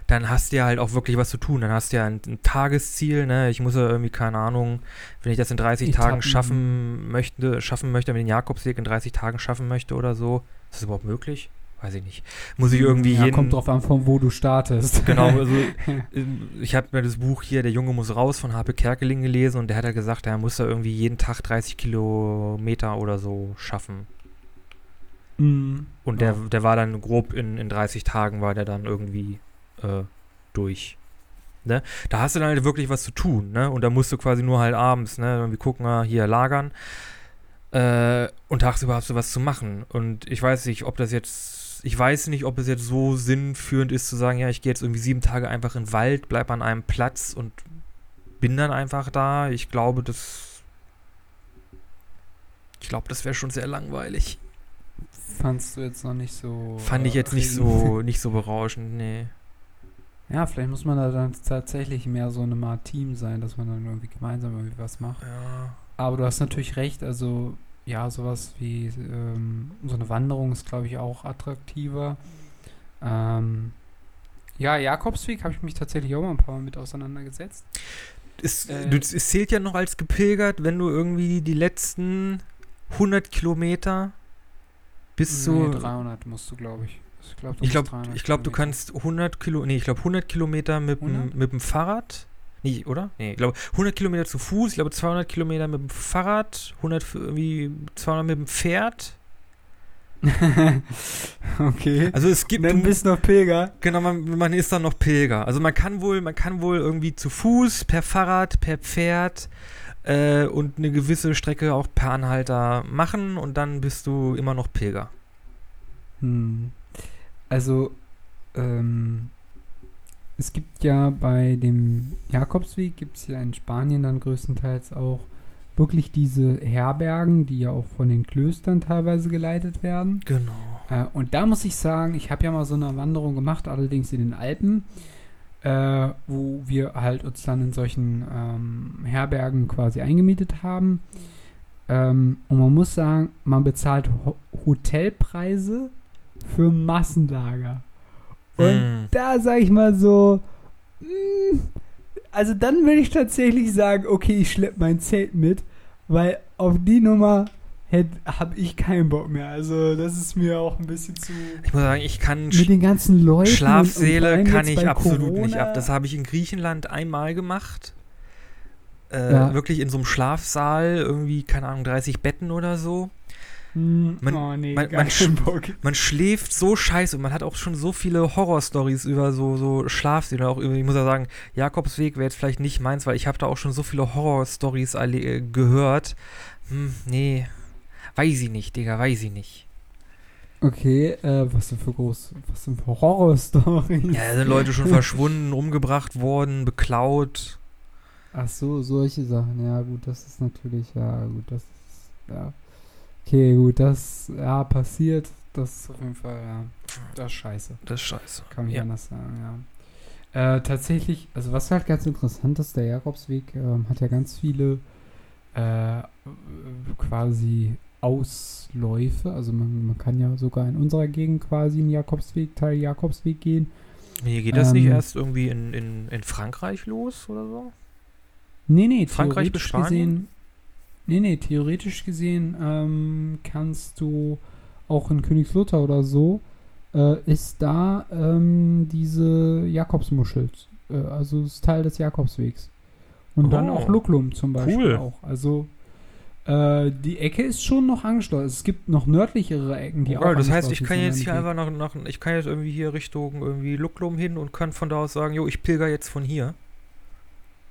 dann hast du ja halt auch wirklich was zu tun. Dann hast du ja ein, ein Tagesziel, ne? Ich muss ja irgendwie, keine Ahnung, wenn ich das in 30 Tagen Etappen. schaffen möchte, schaffen möchte, wenn ich den Jakobsweg in 30 Tagen schaffen möchte oder so. Ist das überhaupt möglich? Weiß ich nicht. Muss ich irgendwie ja, jeden. kommt drauf an, von wo du startest. Genau, also ähm, ich habe mir das Buch hier, Der Junge muss raus, von Harpe Kerkeling gelesen und der hat ja gesagt, er muss da irgendwie jeden Tag 30 Kilometer oder so schaffen. Mhm. Und der, der war dann grob in, in 30 Tagen war der dann irgendwie äh, durch. Ne? Da hast du dann halt wirklich was zu tun, ne? Und da musst du quasi nur halt abends, ne, irgendwie gucken, ah, hier lagern. Äh, und tagsüber hast du was zu machen. Und ich weiß nicht, ob das jetzt, ich weiß nicht, ob es jetzt so sinnführend ist zu sagen, ja, ich gehe jetzt irgendwie sieben Tage einfach in den Wald, bleib an einem Platz und bin dann einfach da. Ich glaube, das, ich glaube, das wäre schon sehr langweilig. Fandst du jetzt noch nicht so. Fand ich äh, jetzt nicht so, nicht so berauschend, nee. Ja, vielleicht muss man da dann tatsächlich mehr so eine Art Team sein, dass man dann irgendwie gemeinsam irgendwie was macht. Ja. Aber du hast natürlich recht, also ja, sowas wie ähm, so eine Wanderung ist, glaube ich, auch attraktiver. Ähm, ja, Jakobsweg habe ich mich tatsächlich auch mal ein paar Mal mit auseinandergesetzt. Es, Äh, du, es zählt ja noch als gepilgert, wenn du irgendwie die letzten 100 Kilometer bis Nee, zu. 300 musst du, glaube ich. Ich glaube, Ich glaube, ich glaub, du kannst 100 Kilo, nee, ich glaube 100 Kilometer mit, dem- 100? mit dem Fahrrad. Nee, oder? Nee, ich glaube 100 Kilometer zu Fuß, ich glaube 200 Kilometer mit dem Fahrrad, 100 f- irgendwie 200 mit dem Pferd. okay. Also es gibt, Dann bist du noch Pilger. genau, man, man ist dann noch Pilger. Also man kann wohl, man kann wohl irgendwie zu Fuß, per Fahrrad, per Pferd äh, und eine gewisse Strecke auch per Anhalter machen und dann bist du immer noch Pilger. Hm. Also, ähm, es gibt ja bei dem Jakobsweg, gibt es ja in Spanien dann größtenteils auch wirklich diese Herbergen, die ja auch von den Klöstern teilweise geleitet werden. Genau. Äh, und da muss ich sagen, ich habe ja mal so eine Wanderung gemacht, allerdings in den Alpen, äh, wo wir halt uns dann in solchen ähm, Herbergen quasi eingemietet haben. Ähm, und man muss sagen, man bezahlt Ho Hotelpreise für Massenlager. Und Hm. da sage ich mal so, mm, also dann würde ich tatsächlich sagen, okay, ich schleppe mein Zelt mit, weil auf die Nummer habe ich keinen Bock mehr. Also das ist mir auch ein bisschen zu... Ich muss sagen, ich kann Mit den ganzen Leuten. allem kann ich absolut nicht Corona- ab. Das habe ich in Griechenland einmal gemacht. Äh, Ja. Wirklich in so einem Schlafsaal, irgendwie, keine Ahnung, 30 Betten oder so. Hm, Man- oh nee, man- man sch- Bock. Man schläft so scheiße und man hat auch schon so viele Horrorstories über so, so Schlafsäle. Auch über, ich muss ja sagen, Jakobsweg wäre jetzt vielleicht nicht meins, weil ich habe da auch schon so viele Horrorstories alle, äh, gehört. Hm, nee, weiß ich nicht, Digga, weiß ich nicht. Okay, äh, was denn für groß, was denn für Horror-Stories? Ja, da sind Leute schon verschwunden, umgebracht worden, beklaut. Ach so, solche Sachen. Ja, gut, das ist natürlich, ja, gut, das ist, ja. Okay, gut, das, ja, passiert. Das ist auf jeden Fall, ja, das ist scheiße. Das ist scheiße. Kann man Ja. anders sagen, ja. Äh, tatsächlich, Also was halt ganz interessant ist, der Jakobsweg ähm, hat ja ganz viele äh, quasi Ausläufe. Also man, man kann ja sogar in unserer Gegend quasi einen Jakobsweg, Teil Jakobsweg gehen. Hier geht das nicht Ähm, erst irgendwie in, in, in Frankreich los oder so? Nee, nee, Frankreich bis Spanien? gesehen. Nee, nee, theoretisch gesehen ähm, kannst du auch in Königslutter oder so, äh, ist da ähm, diese Jakobsmuschel. Äh, also ist Teil des Jakobswegs. Und dann Oh, auch Luklum zum Beispiel cool. auch. Also äh, die Ecke ist schon noch angeschlossen. Es gibt noch nördlichere Ecken, die auch Ja, das heißt, ich kann jetzt hier einfach nach, nach, ich kann jetzt irgendwie hier Richtung irgendwie Lucklum hin und kann von da aus sagen, jo, ich pilger jetzt von hier.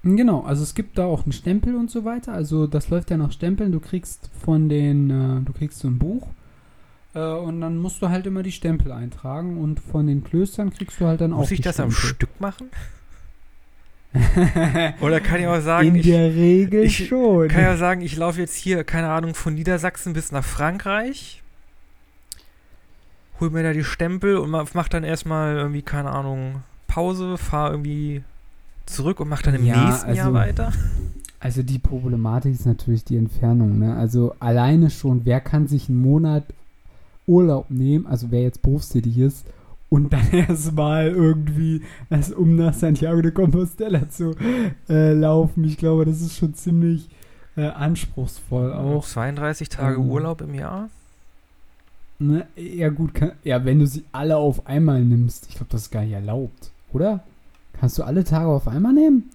Genau, also es gibt da auch einen Stempel und so weiter. Also das läuft ja nach Stempeln. Du kriegst von den, äh, du kriegst so ein Buch äh, und dann musst du halt immer die Stempel eintragen und von den Klöstern kriegst du halt dann auch Muss ich das am Stempel. Stück machen? Oder kann ich auch sagen, In ich der Regel ich schon. kann ja sagen, ich laufe jetzt hier, keine Ahnung, von Niedersachsen bis nach Frankreich, hol mir da die Stempel und ma- mach dann erstmal irgendwie, keine Ahnung, Pause, fahr irgendwie zurück und mach dann im Ja, nächsten Jahr also- weiter. Also die Problematik ist natürlich die Entfernung. Ne? Also alleine schon, wer kann sich einen Monat Urlaub nehmen, also wer jetzt berufstätig ist, und dann erstmal irgendwie erst um nach Santiago de Compostela zu äh, laufen. Ich glaube, das ist schon ziemlich äh, anspruchsvoll auch. 32 Tage ähm, Urlaub im Jahr. Ne? Ja gut, kann, ja, wenn du sie alle auf einmal nimmst, ich glaube, das ist gar nicht erlaubt, oder? Kannst du alle Tage auf einmal nehmen?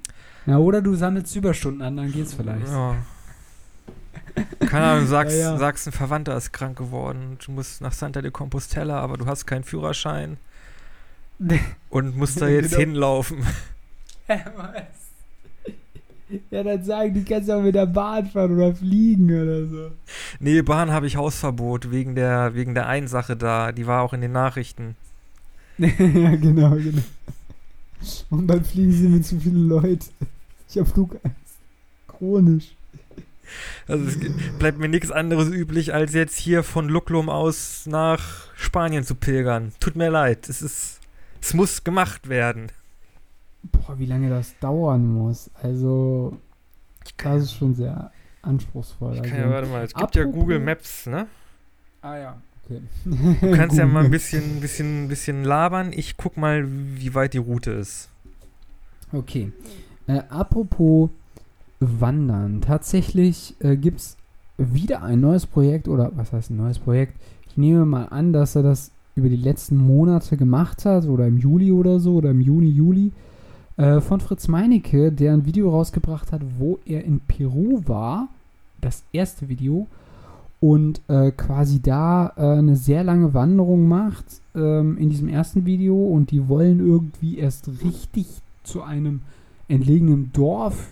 Ja, oder du sammelst Überstunden an, dann geht's vielleicht. Ja. Keine Ahnung, sagst, Ja, ja. sagst, ein Verwandter ist krank geworden. Du musst nach Santa de Compostela, aber du hast keinen Führerschein. Und musst da jetzt Genau. hinlaufen. Ja, dann sagen die, kannst du auch mit der Bahn fahren oder fliegen oder so. Nee, Bahn habe ich Hausverbot wegen der, wegen der einen Sache da. Die war auch in den Nachrichten. ja, genau, genau. Und dann fliegen sie mit zu vielen Leuten. Ich hab Flugangst. Chronisch. Also es bleibt mir nichts anderes üblich, als jetzt hier von Lucklum aus nach Spanien zu pilgern. Tut mir leid. Es ist. Es muss gemacht werden. Boah, wie lange das dauern muss. Also, das ist schon sehr anspruchsvoll. Ich kann also, ja, warte mal, es gibt ja apropos- Google Maps, ne? ah ja, okay. Du kannst ja mal ein bisschen, bisschen, bisschen labern. Ich guck mal, wie weit die Route ist. Okay. Äh, apropos Wandern. Tatsächlich äh, gibt es wieder ein neues Projekt, oder was heißt ein neues Projekt? Ich nehme mal an, dass er das über die letzten Monate gemacht hat, oder im Juli oder so, oder im Juni, Juli, äh, von Fritz Meinecke, der ein Video rausgebracht hat, wo er in Peru war. Das erste Video. Und äh, quasi da äh, eine sehr lange Wanderung macht ähm, in diesem ersten Video. Und die wollen irgendwie erst richtig zu einem entlegenen Dorf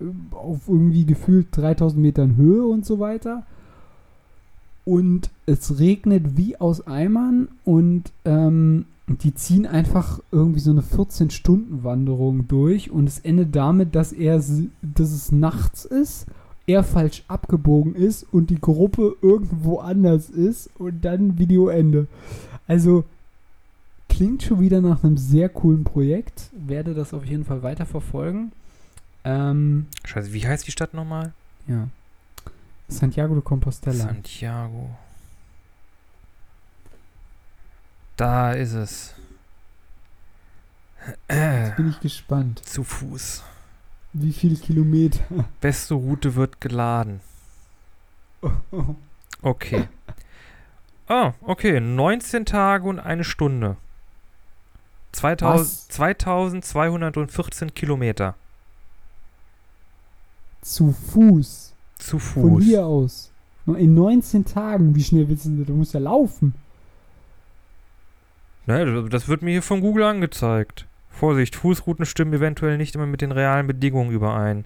äh, auf irgendwie gefühlt 3000 Metern Höhe und so weiter. Und es regnet wie aus Eimern und ähm, die ziehen einfach irgendwie so eine 14-Stunden-Wanderung durch und es endet damit, dass er, dass es nachts ist, er falsch abgebogen ist und die Gruppe irgendwo anders ist und dann Videoende. Also klingt schon wieder nach einem sehr coolen Projekt. Werde das auf jeden Fall weiter verfolgen. Ähm, Scheiße, wie heißt die Stadt nochmal? ja. Santiago de Compostela. Santiago. Da ist es. Jetzt bin ich gespannt. Zu Fuß. Wie viele Kilometer? Beste Route wird geladen. Okay. Oh, okay. 19 Tage und eine Stunde. 2000, Was? 2214 Kilometer. Zu Fuß. Zu Von Fuß. hier aus. In 19 Tagen. Wie schnell willst du? Du musst ja laufen. Ne, das wird mir hier von Google angezeigt. Vorsicht, Fußrouten stimmen eventuell nicht immer mit den realen Bedingungen überein.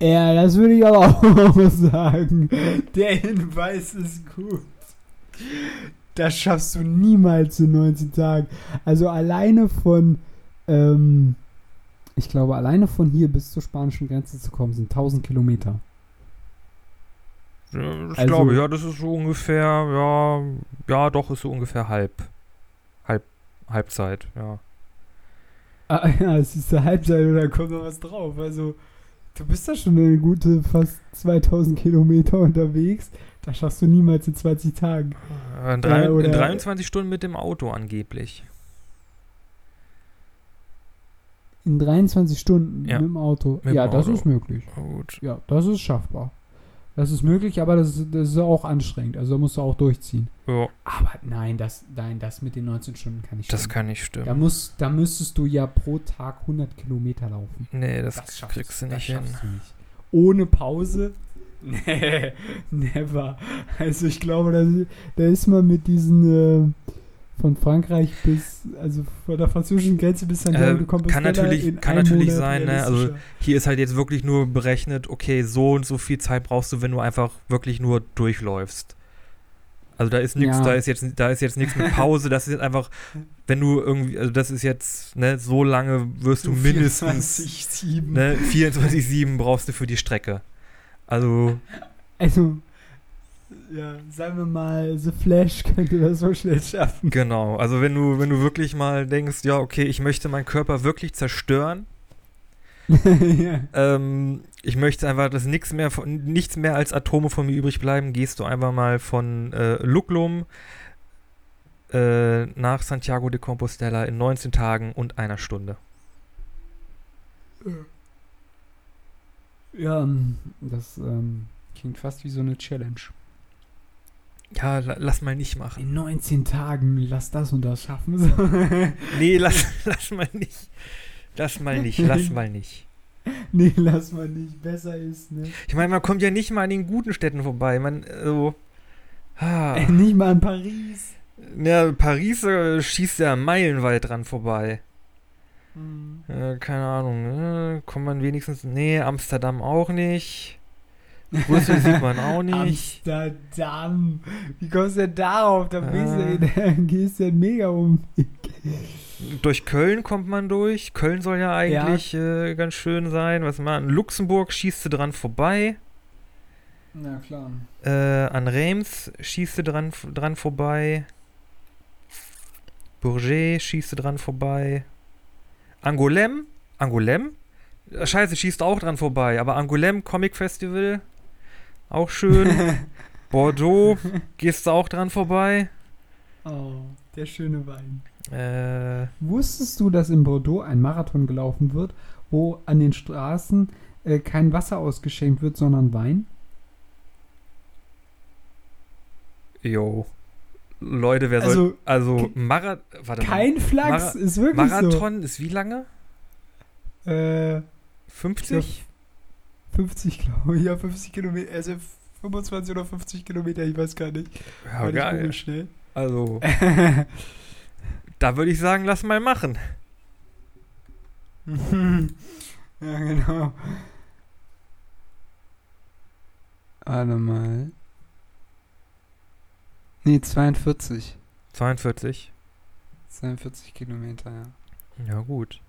Ja, das würde ich aber auch sagen. Der Hinweis ist gut. Das schaffst du niemals in 19 Tagen. Also alleine von, ähm, ich glaube, alleine von hier bis zur spanischen Grenze zu kommen, sind 1000 Kilometer. Ja, Das Also- glaube ich, ja, das ist so ungefähr, ja, ja, doch, ist so ungefähr halb. Halb, Halbzeit, ja. Ah, ja, es ist der Halbzeit und da kommt noch was drauf. Also, du bist da schon eine gute fast 2000 Kilometer unterwegs. Das schaffst du niemals in 20 Tagen. Äh, In, drei, oder- in 23 Stunden mit dem Auto angeblich. In 23 Stunden Ja. mit dem Auto. Mit dem ja, das Auto. ist möglich. Gut. Ja, das ist schaffbar. Das ist möglich, aber das ist, das ist auch anstrengend. Also da musst du auch durchziehen. Ja, Aber nein, das, nein, das mit den 19 Stunden kann nicht das stimmen. kann nicht Da, stimmen. muss, da müsstest du ja pro Tag 100 Kilometer laufen. Nee, das, schaffst kriegst du das nicht hin. du nicht. Ohne Pause? Nee, never. Also ich glaube, da, da ist man mit diesen äh, von Frankreich bis, also von der französischen Grenze bis Santiago Äh, de Compostela kann natürlich- kann natürlich Monat sein, ne, also. Hier ist halt jetzt wirklich nur berechnet, okay, so und so viel Zeit brauchst du, wenn du einfach wirklich nur durchläufst. Also da ist nichts, Ja. da ist jetzt, da ist jetzt nichts mit Pause, das ist jetzt einfach, wenn du irgendwie, also das ist jetzt, ne, so lange wirst du So mindestens, 24/7. ne, 24-7 brauchst du für die Strecke. Also, Also, ja, sagen wir mal, The Flash könnte das so schnell schaffen. genau, also wenn du, wenn du wirklich mal denkst, ja, okay, ich möchte meinen Körper wirklich zerstören, ja. ähm, ich möchte einfach, dass nichts mehr, von, nichts mehr als Atome von mir übrig bleiben, gehst du einfach mal von äh, Luglum äh, nach Santiago de Compostela in 19 Tagen und einer Stunde. Ja, ähm, das ähm, klingt fast wie so eine Challenge. Ja, la lass mal nicht machen. In 19 Tagen, lass das und das schaffen. Nee, lass, lass mal nicht. Lass mal nicht, lass mal nicht. nee, lass mal nicht. Besser ist, ne? Ich meine, man kommt ja nicht mal an den guten Städten vorbei. Man, so. Ah, Äh, nicht mal in Paris. ja, Paris äh, schießt ja meilenweit dran vorbei. Äh, keine Ahnung, ne? Kommt man wenigstens. Nee, Amsterdam auch nicht. Brüssel sieht man auch nicht. Amsterdam. Wie kommst du denn darauf? Da bist Ah. gehst du ja mega um. Durch Köln kommt man durch. Köln soll ja eigentlich Äh, ganz schön sein. Was man Luxemburg schießt du dran vorbei. Na klar. Äh, an Reims schießt du dran, dran vorbei. Bourget schießt du dran vorbei. Angoulême? Angoulême? Scheiße, schießt auch dran vorbei. Aber Angoulême Comic Festival Auch schön. Bordeaux, gehst du auch dran vorbei? Oh, der schöne Wein. Äh, Wusstest du, dass in Bordeaux ein Marathon gelaufen wird, wo an den Straßen äh, kein Wasser ausgeschenkt wird, sondern Wein? jo. Leute, wer soll. Also, Also, Mara warte Kein Flachs, Mara- ist wirklich mal. Marathon ist wie lange? so. Äh, 50? 50, glaube ich. Ja, 50 Kilometer. Also 25 oder 50 Kilometer, ich weiß gar nicht. Ja, ich geil. schnell. Also, da würde ich sagen, lass mal machen. ja, genau. Warte mal. Nee, 42. 42. 42 Kilometer, ja. Ja, gut.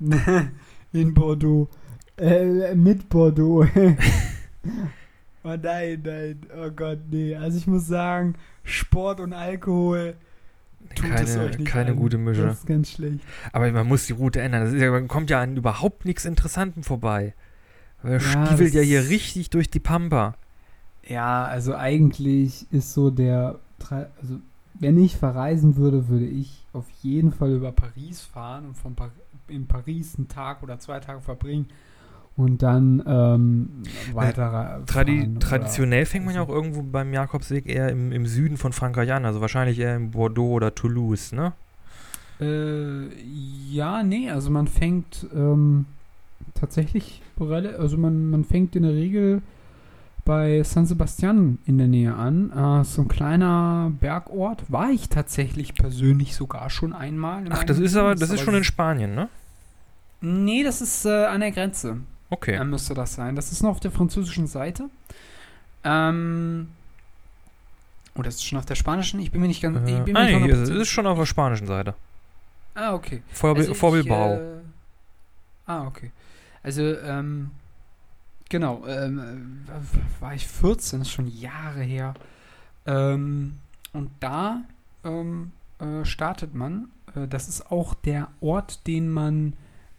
In Bordeaux. Äh, mit Bordeaux. oh nein, nein. Oh Gott, nee. Also ich muss sagen, Sport und Alkohol tut es Keine, euch nicht keine an. gute Mische. Das ist ganz schlecht. Aber man muss die Route ändern. Das ist ja, man kommt ja an überhaupt nichts Interessantem vorbei. Man Ja, stiefelt ja hier richtig durch die Pampa. Ja, also eigentlich ist so der, also wenn ich verreisen würde, würde ich auf jeden Fall über Paris fahren und von Par in Paris einen Tag oder zwei Tage verbringen und dann ähm, weiter Tradi traditionell fängt man ja auch irgendwo beim Jakobsweg eher im, im Süden von Frankreich an. Also wahrscheinlich eher in Bordeaux oder Toulouse, ne? Äh, ja, nee, also man fängt ähm, tatsächlich, also man, man fängt in der Regel bei San Sebastian in der Nähe an. Äh, so ein kleiner Bergort. War ich tatsächlich persönlich sogar schon einmal. in Ach, das ist aber, das ist schon in Spanien, ne? Nee, das ist äh, an der Grenze. Okay. Äh, müsste das sein. Das ist noch auf der französischen Seite. Ähm. Oh, das ist schon auf der spanischen? Ich bin mir nicht ganz. ich Äh, nicht nee, es ist schon auf der spanischen Seite. Ah, okay. Vor, Also ich. Äh, ah, okay. Also, ähm, genau, ähm, äh, war ich 14, ist schon Jahre her. Ähm, und da ähm, äh, startet man. Äh, das ist auch der Ort, den man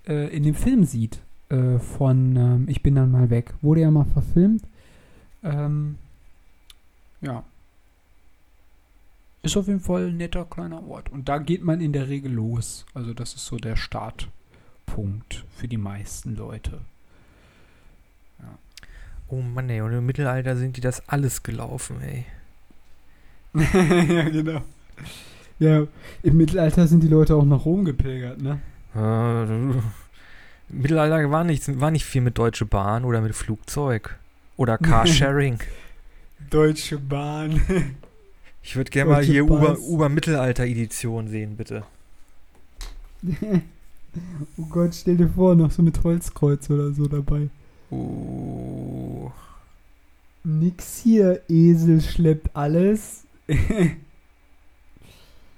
äh, in dem Film sieht. Äh, von ähm, Ich bin dann mal weg. Wurde ja mal verfilmt. Ähm, ja. Ist auf jeden Fall ein netter kleiner Ort. Und da geht man in der Regel los. Also das ist so der Startpunkt für die meisten Leute. Oh Mann, ey, und im Mittelalter sind die das alles gelaufen, ey. ja, genau. Ja, im Mittelalter sind die Leute auch nach Rom gepilgert, ne? Äh, Im Mittelalter war, nichts, war nicht viel mit Deutsche Bahn oder mit Flugzeug. Oder Carsharing. Deutsche Bahn. Ich würde gerne mal hier Bahn. Uber- Uber-Mittelalter-Edition sehen, bitte. oh Gott, stell dir vor, noch so mit Holzkreuz oder so dabei. Uh, Nix hier, Esel schleppt alles.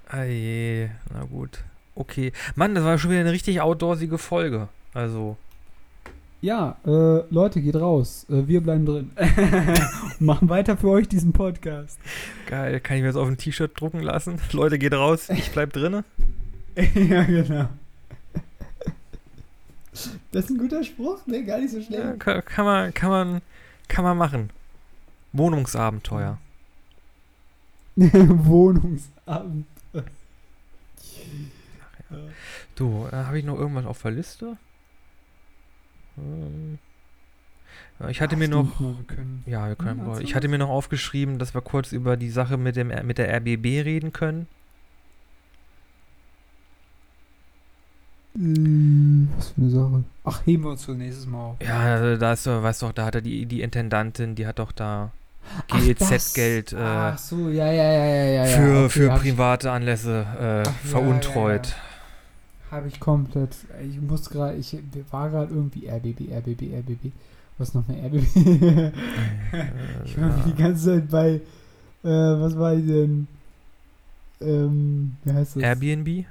ah je, na gut. Okay. Mann, das war schon wieder eine richtig outdoorsige Folge. Also, Ja, äh, Leute, geht raus. Äh, wir bleiben drin. Machen weiter für euch diesen Podcast. geil. Kann ich mir das auf ein T-Shirt drucken lassen? Leute, geht raus, ich bleib drinne. ja, genau. Das ist ein guter Spruch, ne? Gar nicht so Ja, schlecht. kann, kann, man, kann, man, kann man machen. Wohnungsabenteuer. Wohnungsabend. Du, äh, habe ich noch irgendwas auf der Liste? Ähm, ja, ich hatte mir noch. Ja, wir können. Erzähl ich hatte mir noch aufgeschrieben, dass wir kurz über die Sache mit, dem, mit der RBB reden können. Was für eine Sache. Ach, heben wir uns für nächstes Mal auf. Ja, also da ist, doch- weißt doch, da hat er die, die Intendantin, die hat doch da GEZ-Geld das. äh, Ach so, ja, ja, ja, ja, ja. für, ja. Okay, private Anlässe äh, Ach, ja, veruntreut. ja, Habe ich komplett. Ich muss gerade, ich war gerade irgendwie RBB, RBB, RBB. Was noch eine RBB? ich war die ganze Zeit bei, äh, was war ich denn? Ähm, wie heißt das? Airbnb?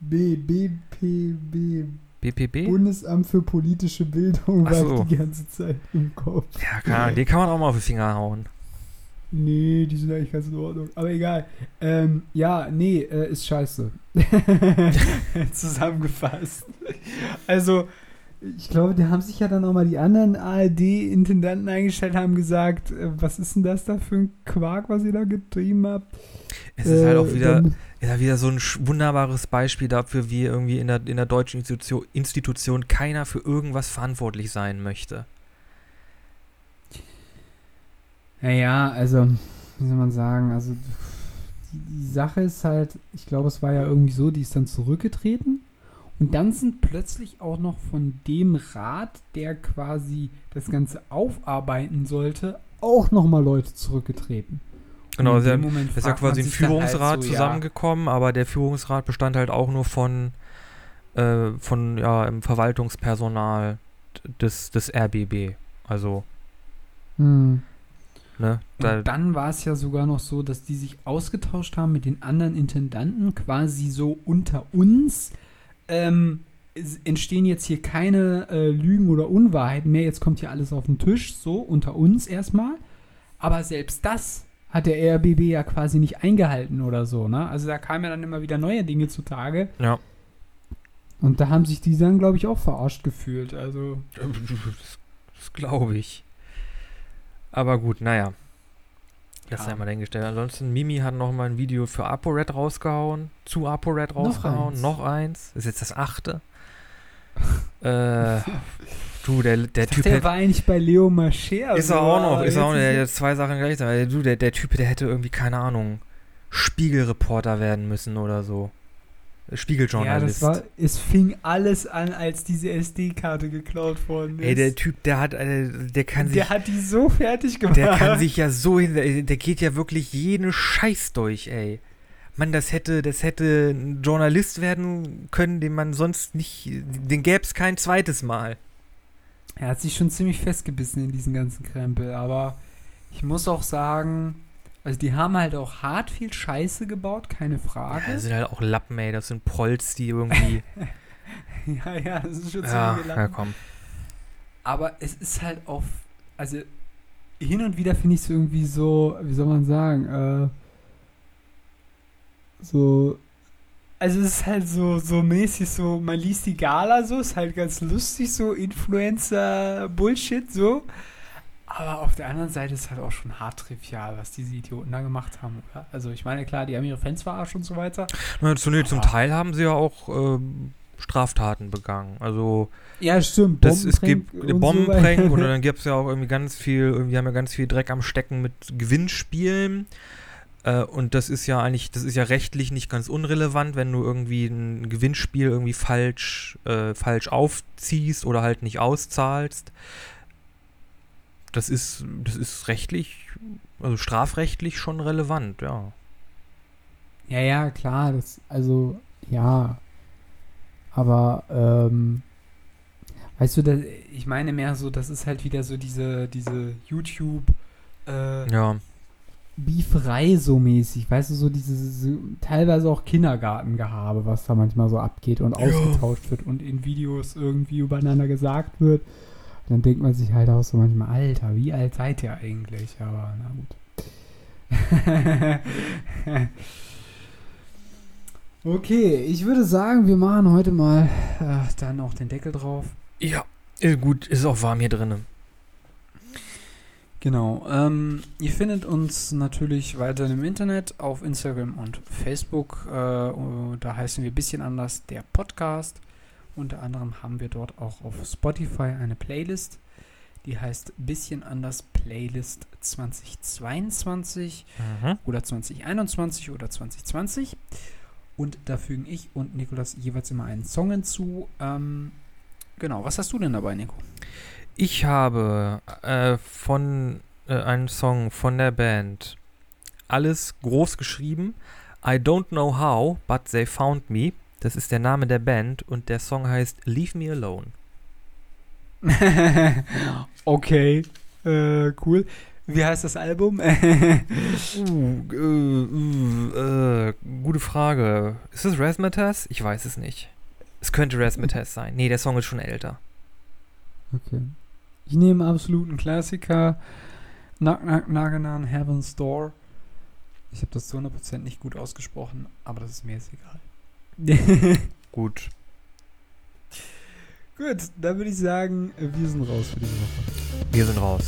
B, BPB, BPB? Bundesamt für politische Bildung, Ach war so. ich die ganze Zeit im Kopf. Ja, keine Ahnung, den kann man auch mal auf die Finger hauen. Nee, die sind eigentlich ganz in Ordnung. Aber egal. Ähm, ja, nee, äh, ist scheiße. Zusammengefasst. Also, ich glaube, die haben sich ja dann auch mal die anderen ARD-Intendanten eingestellt, haben gesagt, äh, was ist denn das da für ein Quark, was ihr da getrieben habt? Es ist halt auch Äh, wieder, ist halt wieder so ein wunderbares Beispiel dafür, wie irgendwie in der, in der deutschen Institution, Institution keiner für irgendwas verantwortlich sein möchte. Naja, also, wie soll man sagen, also die, die Sache ist halt, ich glaube, es war ja irgendwie so, die ist dann zurückgetreten und dann sind plötzlich auch noch von dem Rat, der quasi das Ganze aufarbeiten sollte, auch nochmal Leute zurückgetreten. Genau, Und in der- dem Moment Es ist ja quasi ein halt Führungsrat so, ja, zusammengekommen, aber der Führungsrat bestand halt auch nur von, äh, von ja, im Verwaltungspersonal des, des RBB. Also, Hm. ne, da, Und dann war es ja sogar noch so, dass die sich ausgetauscht haben mit den anderen Intendanten, quasi so unter uns. Ähm, entstehen jetzt hier keine äh, Lügen oder Unwahrheiten mehr. Jetzt kommt hier alles auf den Tisch, so unter uns erstmal. Aber selbst das hat der RBB ja quasi nicht eingehalten oder so, ne? Also da kamen ja dann immer wieder neue Dinge zutage. ja. Und da haben sich die dann, glaube ich, auch verarscht gefühlt. Also. Das, das glaube ich. Aber gut, naja. Das Ja. sei mal dahingestellt. Ansonsten, Mimi hat noch mal ein Video für ApoRed rausgehauen. Zu ApoRed Noch rausgehauen. eins. Noch eins. Ist jetzt das achte. äh, du, der, der Typ er hätte- war eigentlich bei Leo Mascher. Ist er auch noch, ist er auch noch, der hat zwei Sachen gleich. Du, der, der Typ, der hätte irgendwie, keine Ahnung, Spiegelreporter werden müssen oder so. Ja, das Spiegeljournalist. war, es fing alles an, als diese SD-Karte geklaut worden ist. Ey, der Typ, der hat, äh, der kann sich, der hat die so fertig gemacht. der kann sich ja so hin, der der geht ja wirklich jeden Scheiß durch, ey. Mann, das hätte, das hätte ein Journalist werden können, den man sonst nicht, den gäbe es kein zweites Mal. Er hat sich schon ziemlich festgebissen in diesen ganzen Krempel, aber ich muss auch sagen, also die haben halt auch hart viel Scheiße gebaut, keine Ja, Frage. das sind halt auch Lappen, ey, das sind Prolls, die irgendwie, Ja, ja, das ist schon ja, ziemlich ja, komm. Aber es ist halt auf, also hin und wieder finde ich es irgendwie so, wie soll man sagen, äh, so, also es ist halt so, so mäßig so, man liest die Gala so, ist halt ganz lustig, so Influencer-Bullshit so. Aber auf der anderen Seite ist halt auch schon hart trivial, was diese Idioten da gemacht haben, oder? Also ich meine, klar, die haben ihre Fans verarscht und so weiter. Na, zum Aber- Teil haben sie ja auch ähm, Straftaten begangen. Also Ja, stimmt. das, es gibt Bombenprank so und dann gibt es ja auch irgendwie ganz viel, irgendwie haben ja ganz viel Dreck am Stecken mit Gewinnspielen. Äh, und das ist ja eigentlich, das ist ja rechtlich nicht ganz unrelevant, wenn du irgendwie ein Gewinnspiel irgendwie falsch, äh, falsch aufziehst oder halt nicht auszahlst. Das ist, das ist rechtlich, also strafrechtlich schon relevant, ja. Ja, ja, klar, das, also, ja. Aber, ähm, weißt du, das, ich meine mehr so, das ist halt wieder so diese, diese YouTube, äh, Ja. Beeferei so mäßig, weißt du, so dieses, so, teilweise auch Kindergartengehabe, was da manchmal so abgeht und Ja. ausgetauscht wird und in Videos irgendwie übereinander gesagt wird. Dann denkt man sich halt auch so manchmal, Alter, wie alt seid ihr eigentlich? Aber, na gut. Okay, ich würde sagen, wir machen heute mal äh, dann auch den Deckel drauf. Ja, gut, ist auch warm hier drinnen. Genau. Ähm, ihr findet uns natürlich weiterhin im Internet auf Instagram und Facebook. Äh, da heißen wir ein bisschen anders der Podcast. Unter anderem haben wir dort auch auf Spotify eine Playlist. Die heißt bisschen anders Playlist 2022 Mhm. oder 2021 oder 2020. Und da fügen ich und Nikolas jeweils immer einen Song hinzu. Ähm, genau, was hast du denn dabei, Nico? Ich habe äh, von äh, einen Song von der Band alles groß geschrieben. I don't know how, but they found me. Das ist der Name der Band und der Song heißt Leave Me Alone. okay, äh, cool. Wie heißt das Album? Uh, äh, äh, gute Frage. Ist es Razzmatazz? Ich weiß es nicht. Es könnte Razzmatazz sein. Nee, der Song ist schon älter. Okay. ich nehme absoluten Klassiker. Knock Knock on Heaven's Door. Ich habe das zu 100% nicht gut ausgesprochen, aber das ist mir jetzt egal. Gut. Gut, dann würde ich sagen, wir sind raus für diese Woche. Wir sind raus.